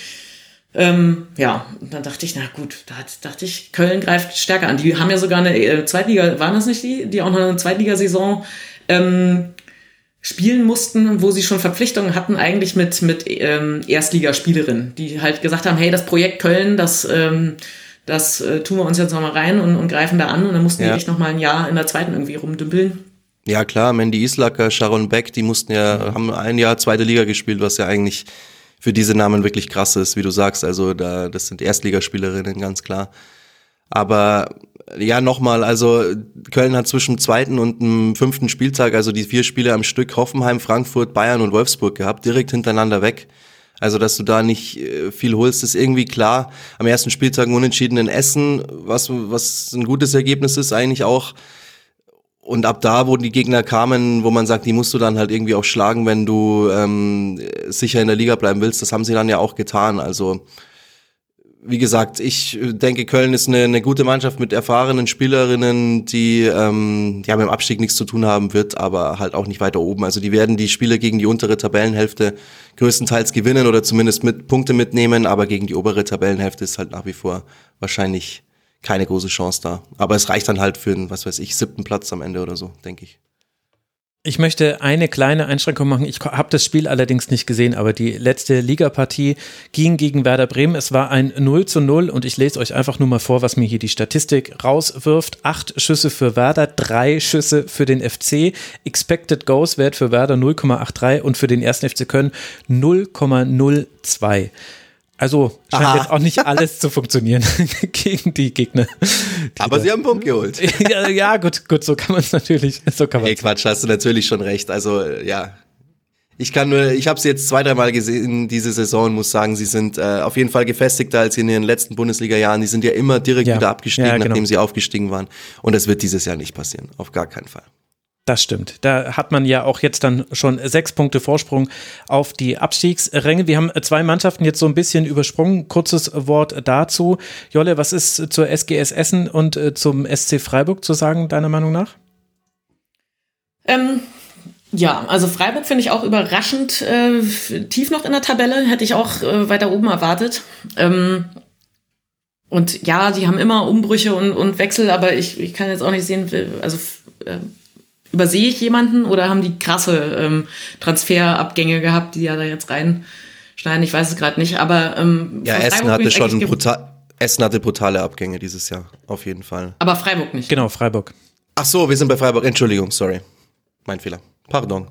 Ähm, ja, dann dachte ich, na gut, da dachte ich, Köln greift stärker an. Die haben ja sogar eine äh, Zweitliga, waren das nicht die, die auch noch eine Zweitligasaison ähm, spielen mussten, wo sie schon Verpflichtungen hatten, eigentlich mit, mit ähm, Erstligaspielerinnen, die halt gesagt haben, hey, das Projekt Köln, das, ähm, das äh, tun wir uns jetzt nochmal rein und, und greifen da an und dann mussten ja. die echt nochmal ein Jahr in der zweiten irgendwie rumdümpeln. Ja klar, Mandy Islacker, Sharon Beck, die mussten ja, haben ein Jahr zweite Liga gespielt, was ja eigentlich für diese Namen wirklich krass ist, wie du sagst. Also da, das sind Erstligaspielerinnen, ganz klar. Aber ja, nochmal, also Köln hat zwischen zweiten und dem fünften Spieltag, also die vier Spiele am Stück, Hoffenheim, Frankfurt, Bayern und Wolfsburg gehabt, direkt hintereinander weg. Also, dass du da nicht äh, viel holst, ist irgendwie klar. Am ersten Spieltag unentschieden in Essen, was, was ein gutes Ergebnis ist eigentlich auch. Und ab da, wo die Gegner kamen, wo man sagt, die musst du dann halt irgendwie auch schlagen, wenn du ähm, sicher in der Liga bleiben willst, das haben sie dann ja auch getan. Also wie gesagt, ich denke, Köln ist eine, eine gute Mannschaft mit erfahrenen Spielerinnen, die ähm, ja mit dem Abstieg nichts zu tun haben wird, aber halt auch nicht weiter oben. Also die werden die Spiele gegen die untere Tabellenhälfte größtenteils gewinnen oder zumindest mit Punkte mitnehmen, aber gegen die obere Tabellenhälfte ist halt nach wie vor wahrscheinlich keine große Chance da. Aber es reicht dann halt für einen, was weiß ich, siebten Platz am Ende oder so, denke ich. Ich möchte eine kleine Einschränkung machen. Ich habe das Spiel allerdings nicht gesehen, aber die letzte Ligapartie ging gegen Werder Bremen. Es war ein 0 zu 0 und ich lese euch einfach nur mal vor, was mir hier die Statistik rauswirft. Acht Schüsse für Werder, drei Schüsse für den FC. Expected Goals Wert für Werder 0,83 und für den ersten FC Köln 0,02. Also scheint Aha. jetzt auch nicht alles zu funktionieren gegen die Gegner. Die Aber sie haben einen Punkt geholt. ja, ja, gut, gut, so kann man es natürlich. So kann hey, Quatsch, hast du natürlich schon recht. Also ja, ich kann nur, ich habe sie jetzt zwei, dreimal gesehen diese Saison und muss sagen, sie sind äh, auf jeden Fall gefestigter als in den letzten Bundesliga-Jahren. Die sind ja immer direkt ja. wieder abgestiegen, ja, genau. nachdem sie aufgestiegen waren. Und das wird dieses Jahr nicht passieren, auf gar keinen Fall. Das stimmt. Da hat man ja auch jetzt dann schon sechs Punkte Vorsprung auf die Abstiegsränge. Wir haben zwei Mannschaften jetzt so ein bisschen übersprungen. Kurzes Wort dazu. Jolle, was ist zur SGS Essen und äh, zum SC Freiburg zu sagen, deiner Meinung nach? Ähm, ja, also Freiburg finde ich auch überraschend äh, tief noch in der Tabelle. Hätte ich auch äh, weiter oben erwartet. Ähm, und ja, die haben immer Umbrüche und, und Wechsel, aber ich, ich kann jetzt auch nicht sehen, also äh, übersehe ich jemanden oder haben die krasse ähm, Transferabgänge gehabt, die ja da jetzt reinschneiden? Ich weiß es gerade nicht, aber ähm, ja, Essen hatte schon brutal, Essen hatte brutale Abgänge dieses Jahr, auf jeden Fall. Aber Freiburg nicht. Genau, Freiburg. Ach so, wir sind bei Freiburg. Entschuldigung, sorry. Mein Fehler. Pardon.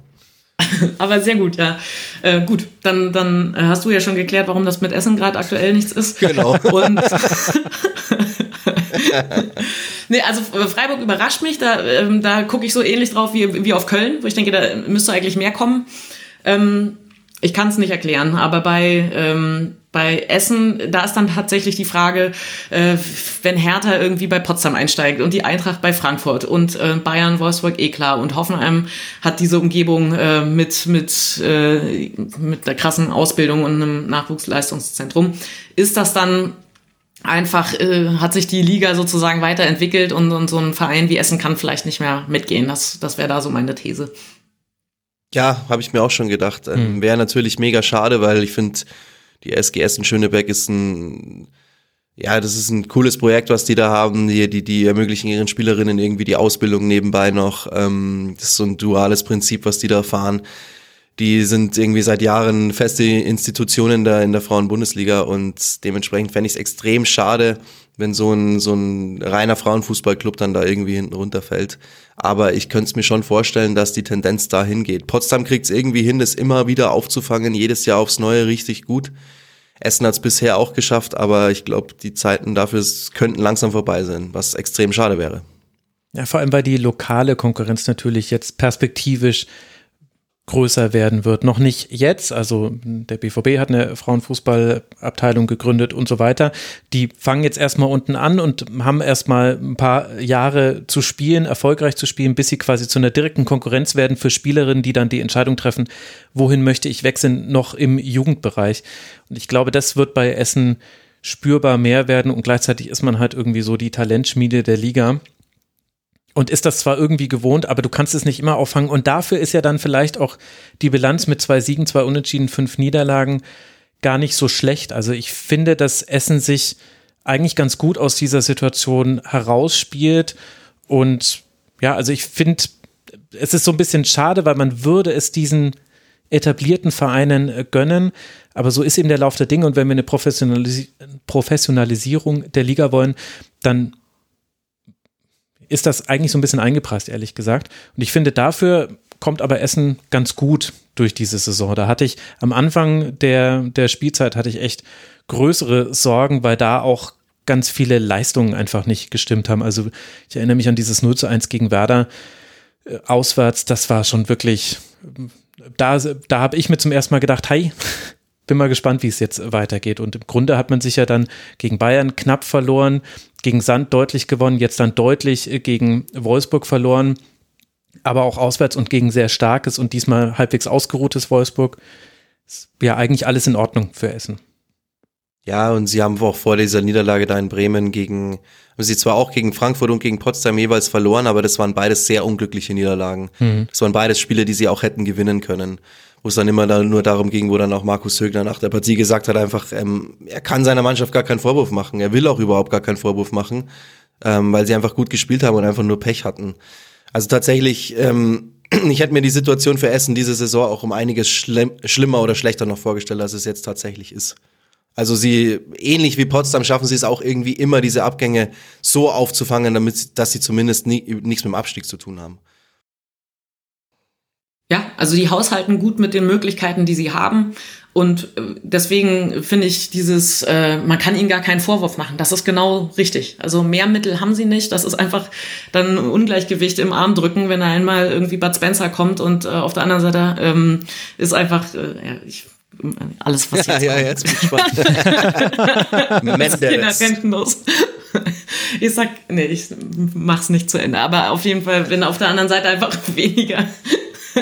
Aber sehr gut, ja. Äh, gut, dann, dann äh, hast du ja schon geklärt, warum das mit Essen gerade aktuell nichts ist. Genau. Und nee, also äh, Freiburg überrascht mich. Da, ähm, da gucke ich so ähnlich drauf wie, wie auf Köln, wo ich denke, da müsste eigentlich mehr kommen. Ähm, ich kann es nicht erklären, aber bei, ähm, bei Essen, da ist dann tatsächlich die Frage, äh, wenn Hertha irgendwie bei Potsdam einsteigt und die Eintracht bei Frankfurt und äh, Bayern, Wolfsburg eh klar und Hoffenheim hat diese Umgebung äh, mit, mit, äh, mit der krassen Ausbildung und einem Nachwuchsleistungszentrum, ist das dann einfach, äh, hat sich die Liga sozusagen weiterentwickelt und, und so ein Verein wie Essen kann vielleicht nicht mehr mitgehen. Das, das wäre da so meine These. Ja, habe ich mir auch schon gedacht. Ähm, mhm. Wäre natürlich mega schade, weil ich finde, die SGS in Schöneberg ist ein, ja, das ist ein cooles Projekt, was die da haben. Die, die, die ermöglichen ihren Spielerinnen irgendwie die Ausbildung nebenbei noch. Ähm, das ist so ein duales Prinzip, was die da fahren. Die sind irgendwie seit Jahren feste Institutionen da in der Frauenbundesliga und dementsprechend fände ich es extrem schade, wenn so ein, so ein reiner Frauenfußballclub dann da irgendwie hinten runterfällt. Aber ich könnte es mir schon vorstellen, dass die Tendenz dahin geht. Potsdam kriegt es irgendwie hin, das immer wieder aufzufangen, jedes Jahr aufs Neue richtig gut. Essen hat es bisher auch geschafft, aber ich glaube, die Zeiten dafür könnten langsam vorbei sein, was extrem schade wäre. Ja, vor allem, weil die lokale Konkurrenz natürlich jetzt perspektivisch größer werden wird. Noch nicht jetzt, also der BVB hat eine Frauenfußballabteilung gegründet und so weiter. Die fangen jetzt erstmal unten an und haben erstmal ein paar Jahre zu spielen, erfolgreich zu spielen, bis sie quasi zu einer direkten Konkurrenz werden für Spielerinnen, die dann die Entscheidung treffen, wohin möchte ich wechseln, noch im Jugendbereich. Und ich glaube, das wird bei Essen spürbar mehr werden und gleichzeitig ist man halt irgendwie so die Talentschmiede der Liga und ist das zwar irgendwie gewohnt, aber du kannst es nicht immer auffangen. Und dafür ist ja dann vielleicht auch die Bilanz mit zwei Siegen, zwei Unentschieden, fünf Niederlagen gar nicht so schlecht. Also ich finde, dass Essen sich eigentlich ganz gut aus dieser Situation herausspielt. Und ja, also ich finde, es ist so ein bisschen schade, weil man würde es diesen etablierten Vereinen äh, gönnen. Aber so ist eben der Lauf der Dinge. Und wenn wir eine Professionalis Professionalisierung der Liga wollen, dann ist das eigentlich so ein bisschen eingepreist, ehrlich gesagt. Und ich finde, dafür kommt aber Essen ganz gut durch diese Saison. Da hatte ich am Anfang der, der Spielzeit hatte ich echt größere Sorgen, weil da auch ganz viele Leistungen einfach nicht gestimmt haben. Also ich erinnere mich an dieses 0 zu 1 gegen Werder äh, auswärts. Das war schon wirklich, da, da habe ich mir zum ersten Mal gedacht, hey, bin mal gespannt, wie es jetzt weitergeht. Und im Grunde hat man sich ja dann gegen Bayern knapp verloren, gegen Sand deutlich gewonnen, jetzt dann deutlich äh, gegen Wolfsburg verloren, aber auch auswärts und gegen sehr starkes und diesmal halbwegs ausgeruhtes Wolfsburg. Ja, eigentlich alles in Ordnung für Essen. Ja, und sie haben auch vor dieser Niederlage da in Bremen gegen, haben sie zwar auch gegen Frankfurt und gegen Potsdam jeweils verloren, aber das waren beides sehr unglückliche Niederlagen. Mhm. Das waren beides Spiele, die sie auch hätten gewinnen können wo es dann immer da nur darum ging, wo dann auch Markus Högner nach der Partie gesagt hat, einfach, ähm, er kann seiner Mannschaft gar keinen Vorwurf machen. Er will auch überhaupt gar keinen Vorwurf machen, ähm, weil sie einfach gut gespielt haben und einfach nur Pech hatten. Also tatsächlich, ähm, ich hätte mir die Situation für Essen diese Saison auch um einiges schlimm, schlimmer oder schlechter noch vorgestellt, als es jetzt tatsächlich ist. Also sie, ähnlich wie Potsdam, schaffen sie es auch irgendwie immer, diese Abgänge so aufzufangen, damit, dass sie zumindest nie, nichts mit dem Abstieg zu tun haben. Ja, also die haushalten gut mit den Möglichkeiten, die sie haben. Und äh, deswegen finde ich dieses, äh, man kann ihnen gar keinen Vorwurf machen. Das ist genau richtig. Also mehr Mittel haben sie nicht. Das ist einfach dann Ungleichgewicht im Arm drücken, wenn einmal irgendwie Bud Spencer kommt und äh, auf der anderen Seite ähm, ist einfach, äh, ja, ich alles, was ja, jetzt ja, kommt. jetzt bin ich gespannt. Menderes. Ich sag, nee, ich mach's nicht zu Ende. Aber auf jeden Fall, wenn auf der anderen Seite einfach weniger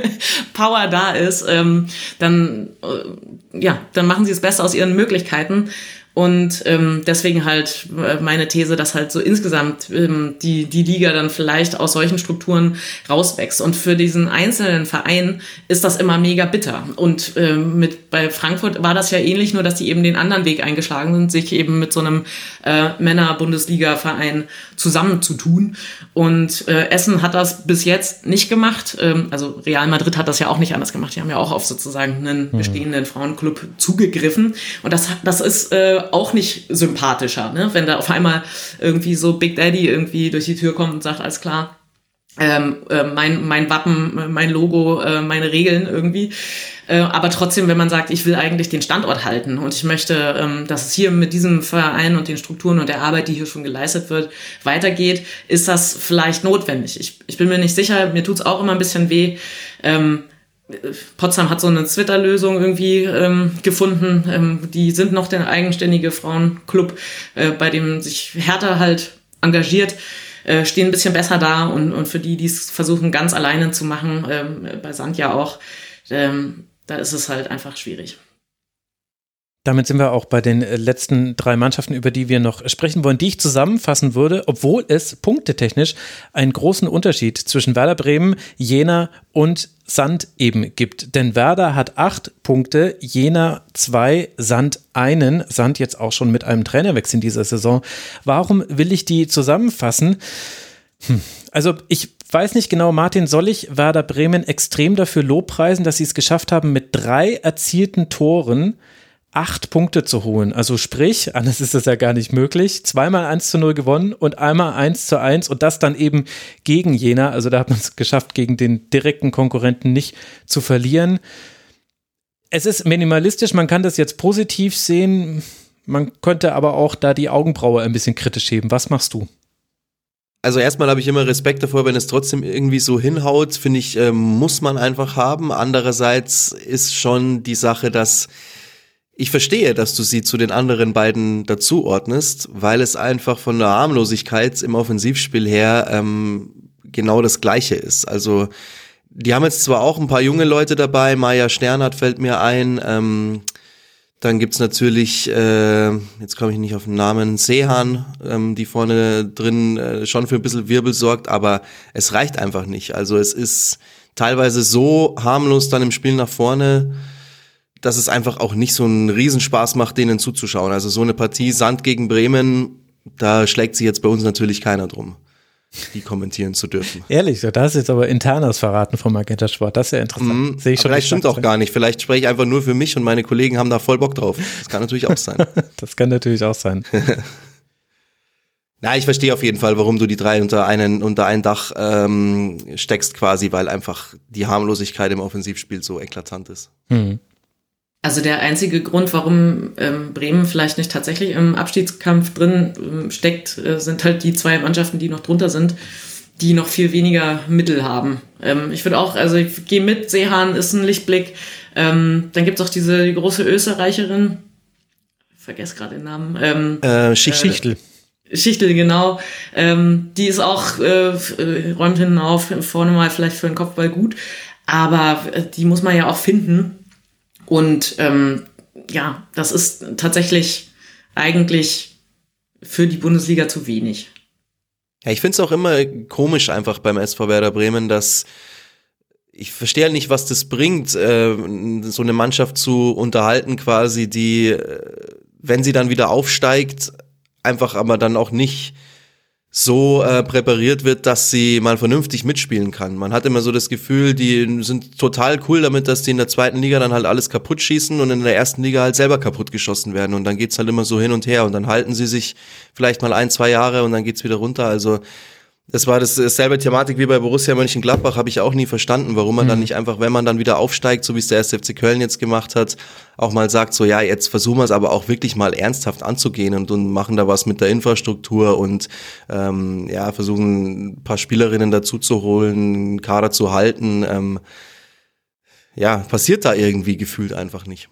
Power da ist, ähm, dann, äh, ja, dann machen sie es besser aus ihren Möglichkeiten. Und ähm, deswegen halt äh, meine These, dass halt so insgesamt ähm, die, die Liga dann vielleicht aus solchen Strukturen rauswächst. Und für diesen einzelnen Verein ist das immer mega bitter. Und ähm, mit bei Frankfurt war das ja ähnlich, nur dass die eben den anderen Weg eingeschlagen sind, sich eben mit so einem äh, Männer-Bundesliga-Verein zusammenzutun. Und äh, Essen hat das bis jetzt nicht gemacht. Ähm, also Real Madrid hat das ja auch nicht anders gemacht. Die haben ja auch auf sozusagen einen bestehenden Frauenclub zugegriffen. Und das, das ist äh, auch nicht sympathischer, ne? wenn da auf einmal irgendwie so Big Daddy irgendwie durch die Tür kommt und sagt, alles klar, ähm, äh, mein, mein Wappen, mein Logo, äh, meine Regeln irgendwie. Äh, aber trotzdem, wenn man sagt, ich will eigentlich den Standort halten und ich möchte, ähm, dass es hier mit diesem Verein und den Strukturen und der Arbeit, die hier schon geleistet wird, weitergeht, ist das vielleicht notwendig. Ich, ich bin mir nicht sicher, mir tut's auch immer ein bisschen weh. Ähm, Potsdam hat so eine Twitter-Lösung irgendwie ähm, gefunden. Ähm, die sind noch der eigenständige Frauenclub, äh, bei dem sich Hertha halt engagiert, äh, stehen ein bisschen besser da und, und für die, die es versuchen, ganz alleine zu machen, ähm, bei Sand ja auch, ähm, da ist es halt einfach schwierig. Damit sind wir auch bei den äh, letzten drei Mannschaften, über die wir noch sprechen wollen, die ich zusammenfassen würde, obwohl es punktetechnisch einen großen Unterschied zwischen Werder Bremen, Jena und Sand eben gibt. Denn Werder hat acht Punkte, Jena zwei, Sand einen. Sand jetzt auch schon mit einem Trainerwechsel in dieser Saison. Warum will ich die zusammenfassen? Hm. Also ich weiß nicht genau, Martin, soll ich Werder Bremen extrem dafür lobpreisen, dass sie es geschafft haben, mit drei erzielten Toren acht Punkte zu holen. Also sprich, anders ist das ja gar nicht möglich, zweimal 1 zu 0 gewonnen und einmal 1 zu 1 und das dann eben gegen Jena. Also da hat man es geschafft, gegen den direkten Konkurrenten nicht zu verlieren. Es ist minimalistisch, man kann das jetzt positiv sehen, man könnte aber auch da die Augenbraue ein bisschen kritisch heben. Was machst du? Also erstmal habe ich immer Respekt davor, wenn es trotzdem irgendwie so hinhaut, finde ich, ähm, muss man einfach haben. Andererseits ist schon die Sache, dass ich verstehe, dass du sie zu den anderen beiden dazuordnest, weil es einfach von der Harmlosigkeit im Offensivspiel her ähm, genau das Gleiche ist. Also die haben jetzt zwar auch ein paar junge Leute dabei, Maya Sternhardt fällt mir ein, ähm, dann gibt's natürlich, äh, jetzt komme ich nicht auf den Namen, Sehan, ähm, die vorne drin äh, schon für ein bisschen Wirbel sorgt, aber es reicht einfach nicht. Also es ist teilweise so harmlos dann im Spiel nach vorne, dass es einfach auch nicht so einen Riesenspaß macht, denen zuzuschauen. Also so eine Partie Sand gegen Bremen, da schlägt sich jetzt bei uns natürlich keiner drum, die kommentieren zu dürfen. Ehrlich, da hast du jetzt aber internes verraten vom Magenta Sport. Das ist ja interessant. Mhm, Sehe ich schon vielleicht stimmt auch gar nicht. Vielleicht spreche ich einfach nur für mich und meine Kollegen haben da voll Bock drauf. Das kann natürlich auch sein. das kann natürlich auch sein. Na, ich verstehe auf jeden Fall, warum du die drei unter einen unter ein Dach ähm, steckst quasi, weil einfach die Harmlosigkeit im Offensivspiel so eklatant ist. Hm. Also der einzige Grund, warum ähm, Bremen vielleicht nicht tatsächlich im Abstiegskampf drin ähm, steckt, äh, sind halt die zwei Mannschaften, die noch drunter sind, die noch viel weniger Mittel haben. Ähm, ich würde auch, also ich gehe mit, Seehan ist ein Lichtblick. Ähm, dann gibt's auch diese die große Österreicherin, ich vergesse gerade den Namen. Ähm, Äh, Schicht, Schichtel. Schichtel, genau. Ähm, die ist auch, äh, äh, räumt hinten auf, vorne mal vielleicht für den Kopfball gut. Aber äh, die muss man ja auch finden. Und ähm, ja, das ist tatsächlich eigentlich für die Bundesliga zu wenig. Ja, ich finde es auch immer komisch einfach beim SV Werder Bremen, dass ich verstehe halt nicht, was das bringt, äh, so eine Mannschaft zu unterhalten quasi, die, äh, wenn sie dann wieder aufsteigt, einfach aber dann auch nicht so äh, präpariert wird, dass sie mal vernünftig mitspielen kann. Man hat immer so das Gefühl, die sind total cool damit, dass die in der zweiten Liga dann halt alles kaputt schießen und in der ersten Liga halt selber kaputt geschossen werden. Und dann geht's halt immer so hin und her und dann halten sie sich vielleicht mal ein, zwei Jahre und dann geht's wieder runter. Also das war das, dasselbe Thematik wie bei Borussia Mönchengladbach, habe ich auch nie verstanden, warum man dann nicht einfach, wenn man dann wieder aufsteigt, so wie es der SFC Köln jetzt gemacht hat, auch mal sagt, so ja, jetzt versuchen wir es aber auch wirklich mal ernsthaft anzugehen und, und machen da was mit der Infrastruktur und ähm, ja, versuchen ein paar Spielerinnen dazu zu holen, einen Kader zu halten. Ähm, ja, passiert da irgendwie gefühlt einfach nicht.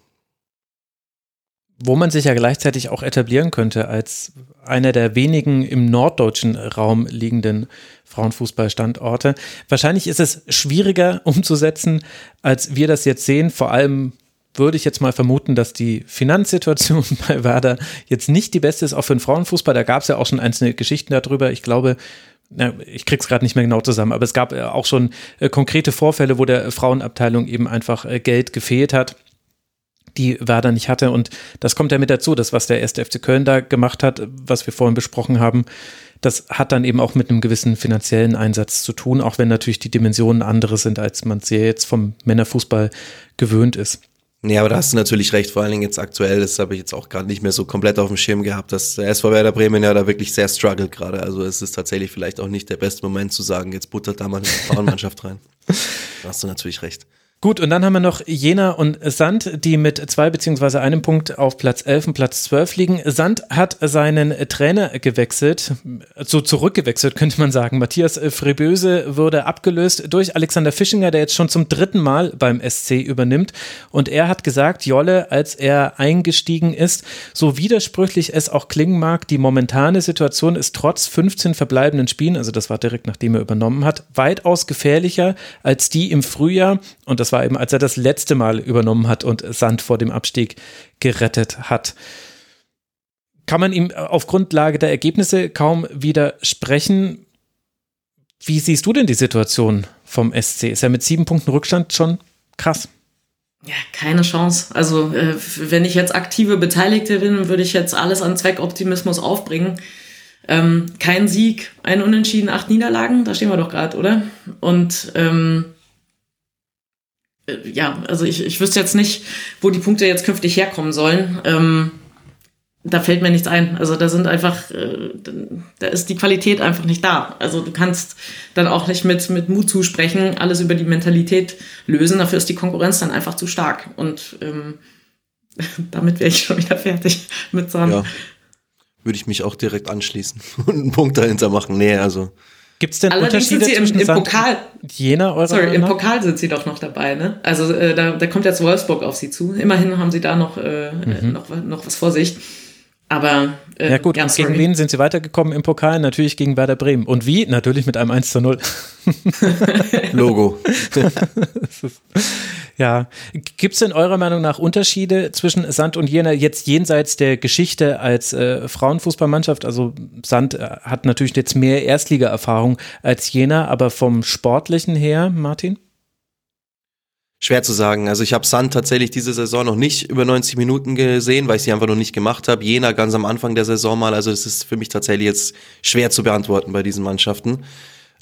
Wo man sich ja gleichzeitig auch etablieren könnte als einer der wenigen im norddeutschen Raum liegenden Frauenfußballstandorte. Wahrscheinlich ist es schwieriger umzusetzen, als wir das jetzt sehen. Vor allem würde ich jetzt mal vermuten, dass die Finanzsituation bei Werder jetzt nicht die beste ist, auch für den Frauenfußball. Da gab es ja auch schon einzelne Geschichten darüber. Ich glaube, ich krieg's gerade nicht mehr genau zusammen, aber es gab äh, auch schon äh, konkrete Vorfälle, wo der Frauenabteilung eben einfach äh, Geld gefehlt hat die Werder nicht hatte. Und das kommt ja mit dazu, das, was der erste FC Köln da gemacht hat, was wir vorhin besprochen haben, das hat dann eben auch mit einem gewissen finanziellen Einsatz zu tun, auch wenn natürlich die Dimensionen andere sind, als man es jetzt vom Männerfußball gewöhnt ist. Ja, aber da hast du natürlich recht, vor allen Dingen jetzt aktuell, das habe ich jetzt auch gerade nicht mehr so komplett auf dem Schirm gehabt, dass der SV Werder Bremen ja da wirklich sehr struggelt gerade. Also es ist tatsächlich vielleicht auch nicht der beste Moment zu sagen, jetzt buttert da mal eine Frauenmannschaft rein. Da hast du natürlich recht. Gut, und dann haben wir noch Jena und Sand, die mit zwei beziehungsweise einem Punkt auf Platz 11 und Platz 12 liegen. Sand hat seinen Trainer gewechselt, so zurückgewechselt könnte man sagen. Matthias Freböse wurde abgelöst durch Alexander Fischinger, der jetzt schon zum dritten Mal beim SC übernimmt. Und er hat gesagt, Jolle, als er eingestiegen ist, so widersprüchlich es auch klingen mag, die momentane Situation ist trotz 15 verbleibenden Spielen, also das war direkt nachdem er übernommen hat, weitaus gefährlicher als die im Frühjahr. Und das war eben, als er das letzte Mal übernommen hat und Sand vor dem Abstieg gerettet hat. Kann man ihm auf Grundlage der Ergebnisse kaum widersprechen. Wie siehst du denn die Situation vom SC? Ist er mit sieben Punkten Rückstand schon krass? Ja, keine Chance. Also, äh, wenn ich jetzt aktive Beteiligte bin, würde ich jetzt alles an Zweckoptimismus aufbringen. Ähm, kein Sieg, ein Unentschieden, acht Niederlagen, da stehen wir doch gerade, oder? Und ähm, äh, ja, also ich, ich wüsste jetzt nicht, wo die Punkte jetzt künftig herkommen sollen. Ähm, da fällt mir nichts ein. Also da sind einfach, äh, da ist die Qualität einfach nicht da. Also du kannst dann auch nicht mit, mit Mut zusprechen, alles über die Mentalität lösen. Dafür ist die Konkurrenz dann einfach zu stark. Und ähm, damit wäre ich schon wieder fertig mit Sam. Ja, würde ich mich auch direkt anschließen und einen Punkt dahinter machen. Nee, also Gibt es denn Allerdings Unterschiede sind sie im, im Pokal. Jena eurer Sorry, im Pokal sind sie doch noch dabei, ne? Also äh, da, da kommt jetzt Wolfsburg auf sie zu. Immerhin haben sie da noch, äh, mhm. noch, noch was vor sich. Aber äh, ja gut, ja, und gegen wen sind sie weitergekommen im Pokal? Natürlich gegen Werder Bremen. Und wie? Natürlich mit einem 1 zu 0. Logo. ja. Gibt es denn eurer Meinung nach Unterschiede zwischen Sand und Jena jetzt jenseits der Geschichte als äh, Frauenfußballmannschaft? Also Sand äh, hat natürlich jetzt mehr Erstliga-Erfahrung als Jena, aber vom Sportlichen her, Martin? Schwer zu sagen. Also ich habe Sand tatsächlich diese Saison noch nicht über 90 Minuten gesehen, weil ich sie einfach noch nicht gemacht habe. Jena ganz am Anfang der Saison mal. Also es ist für mich tatsächlich jetzt schwer zu beantworten bei diesen Mannschaften,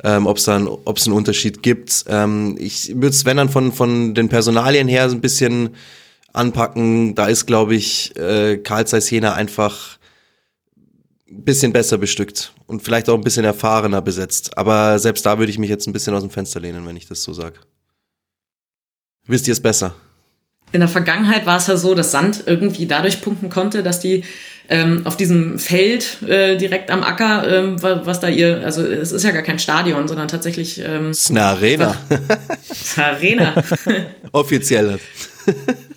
ähm, ob es dann, ob es einen Unterschied gibt. Ähm, ich würde es, wenn dann von von den Personalien her so ein bisschen anpacken. Da ist, glaube ich, äh, Karl Zeiss Jena einfach ein bisschen besser bestückt und vielleicht auch ein bisschen erfahrener besetzt. Aber selbst da würde ich mich jetzt ein bisschen aus dem Fenster lehnen, wenn ich das so sage. Wisst ihr es besser? In der Vergangenheit war es ja so, dass Sand irgendwie dadurch punkten konnte, dass die ähm, auf diesem Feld äh, direkt am Acker, ähm, was da ihr, also es ist ja gar kein Stadion, sondern tatsächlich. Ähm, es ist eine Arena. Arena. Offiziell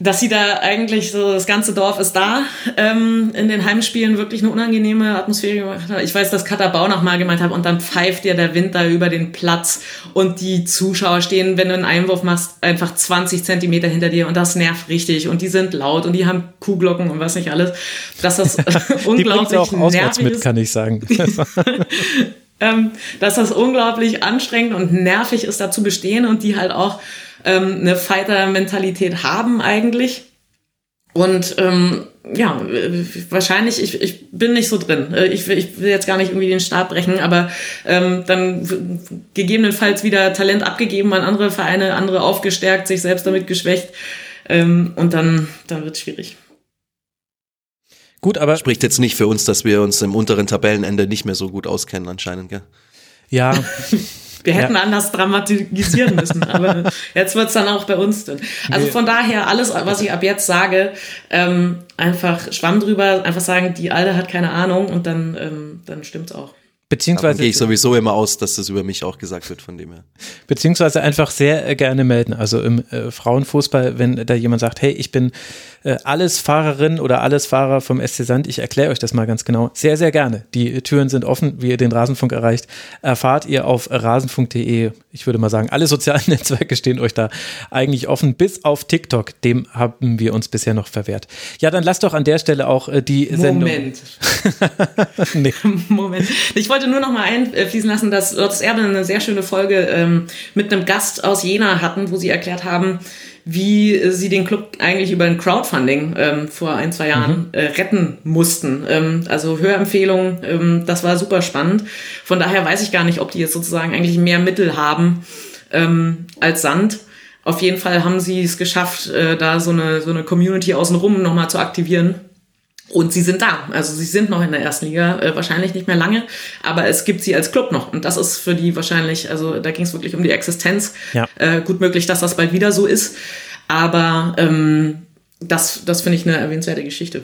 dass sie da eigentlich so, das ganze Dorf ist da, ähm, in den Heimspielen wirklich eine unangenehme Atmosphäre gemacht hat. Ich weiß, dass Katabau noch mal gemeint hat, und dann pfeift dir der Wind da über den Platz und die Zuschauer stehen, wenn du einen Einwurf machst, einfach 20 Zentimeter hinter dir und das nervt richtig und die sind laut und die haben Kuhglocken und was nicht alles. Dass das unglaublich auch nervig mit, kann ich sagen. ähm, dass das unglaublich anstrengend und nervig ist, da zu bestehen und die halt auch ähm, eine Fighter-Mentalität haben eigentlich. Und ähm, ja, wahrscheinlich, ich, ich bin nicht so drin. Äh, ich, ich will jetzt gar nicht irgendwie den Stab brechen, aber ähm, dann gegebenenfalls wieder Talent abgegeben an andere Vereine, andere aufgestärkt, sich selbst damit geschwächt. Ähm, und dann, dann wird es schwierig. Gut, aber. Spricht jetzt nicht für uns, dass wir uns im unteren Tabellenende nicht mehr so gut auskennen, anscheinend, gell? Ja. Wir hätten ja. anders dramatisieren müssen, aber jetzt wird's dann auch bei uns dünn. Also von daher, alles, was ich ab jetzt sage, ähm, einfach Schwamm drüber, einfach sagen, die Alte hat keine Ahnung und dann, ähm, dann stimmt's auch. Beziehungsweise gehe ich sowieso immer aus, dass das über mich auch gesagt wird von dem her. Beziehungsweise einfach sehr äh, gerne melden. Also im äh, Frauenfußball, wenn da jemand sagt, hey, ich bin äh, alles Fahrerin oder alles Fahrer vom SC Sand, ich erkläre euch das mal ganz genau. Sehr, sehr gerne. Die Türen sind offen, wie ihr den Rasenfunk erreicht, erfahrt ihr auf rasenfunk.de. Ich würde mal sagen, alle sozialen Netzwerke stehen euch da eigentlich offen, bis auf TikTok. Dem haben wir uns bisher noch verwehrt. Ja, dann lasst doch an der Stelle auch äh, die Moment. Sendung. nee. Moment. Ich wollte nur noch mal einfließen lassen, dass Lottes Erbe eine sehr schöne Folge ähm, mit einem Gast aus Jena hatten, wo sie erklärt haben, wie sie den Club eigentlich über ein Crowdfunding ähm, vor ein, zwei Jahren mhm. äh, retten mussten. Ähm, also Hörempfehlung, ähm, das war super spannend. Von daher weiß ich gar nicht, ob die jetzt sozusagen eigentlich mehr Mittel haben ähm, als Sand. Auf jeden Fall haben sie es geschafft, äh, da so eine, so eine Community außenrum nochmal zu aktivieren und sie sind da. Also sie sind noch in der ersten Liga, äh, wahrscheinlich nicht mehr lange, aber es gibt sie als Club noch. Und das ist für die wahrscheinlich, also da ging es wirklich um die Existenz. Ja. Äh, gut möglich, dass das bald wieder so ist. Aber ähm, das, das finde ich eine erwähnenswerte Geschichte.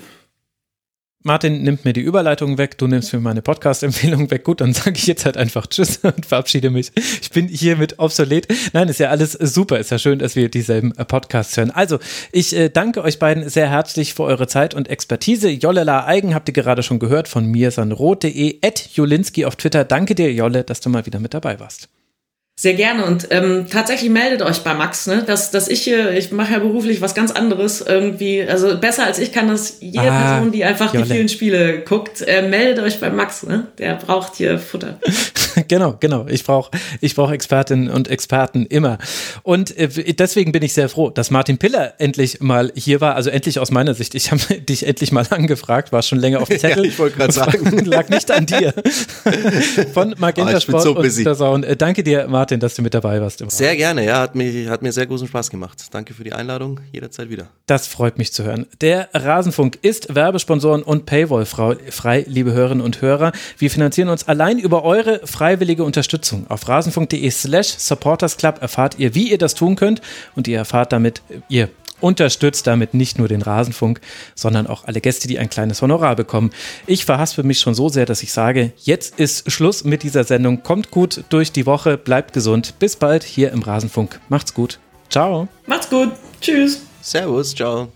Martin nimmt mir die Überleitung weg, du nimmst mir meine Podcast-Empfehlung weg. Gut, dann sage ich jetzt halt einfach Tschüss und verabschiede mich. Ich bin hiermit obsolet. Nein, ist ja alles super. Ist ja schön, dass wir dieselben äh, Podcasts hören. Also, ich äh, danke euch beiden sehr herzlich für eure Zeit und Expertise. Jollela Eigen habt ihr gerade schon gehört von mir, sanrot.de, at Jolinski auf Twitter. Danke dir, Jolle, dass du mal wieder mit dabei warst. Sehr gerne und ähm, tatsächlich meldet euch bei Max, ne? Dass, dass ich hier, ich mache ja beruflich was ganz anderes irgendwie, also besser als ich kann das jede ah, Person, die einfach Jolle. die vielen Spiele guckt, äh, meldet euch bei Max, ne? Der braucht hier Futter. genau, genau. Ich brauche ich brauch Expertinnen und Experten immer. Und äh, deswegen bin ich sehr froh, dass Martin Piller endlich mal hier war. Also endlich aus meiner Sicht. Ich habe dich endlich mal angefragt, war schon länger auf dem Zettel. ja, ich wollte gerade sagen. Lag nicht an dir. Von Magenta oh, Sport so und Sound. Äh, danke dir, Martin. Dass du mit dabei warst. Sehr gerne, ja, hat mir, hat mir sehr großen Spaß gemacht. Danke für die Einladung, jederzeit wieder. Das freut mich zu hören. Der Rasenfunk ist Werbesponsoren und Paywall frei, liebe Hörerinnen und Hörer. Wir finanzieren uns allein über eure freiwillige Unterstützung. Auf rasenfunk.de slash supportersclub erfahrt ihr, wie ihr das tun könnt und ihr erfahrt damit, ihr unterstützt damit nicht nur den Rasenfunk, sondern auch alle Gäste, die ein kleines Honorar bekommen. Ich verhaspe mich schon so sehr, dass ich sage, jetzt ist Schluss mit dieser Sendung. Kommt gut durch die Woche, bleibt gesund. Bis bald hier im Rasenfunk. Macht's gut. Ciao. Macht's gut. Tschüss. Servus. Ciao.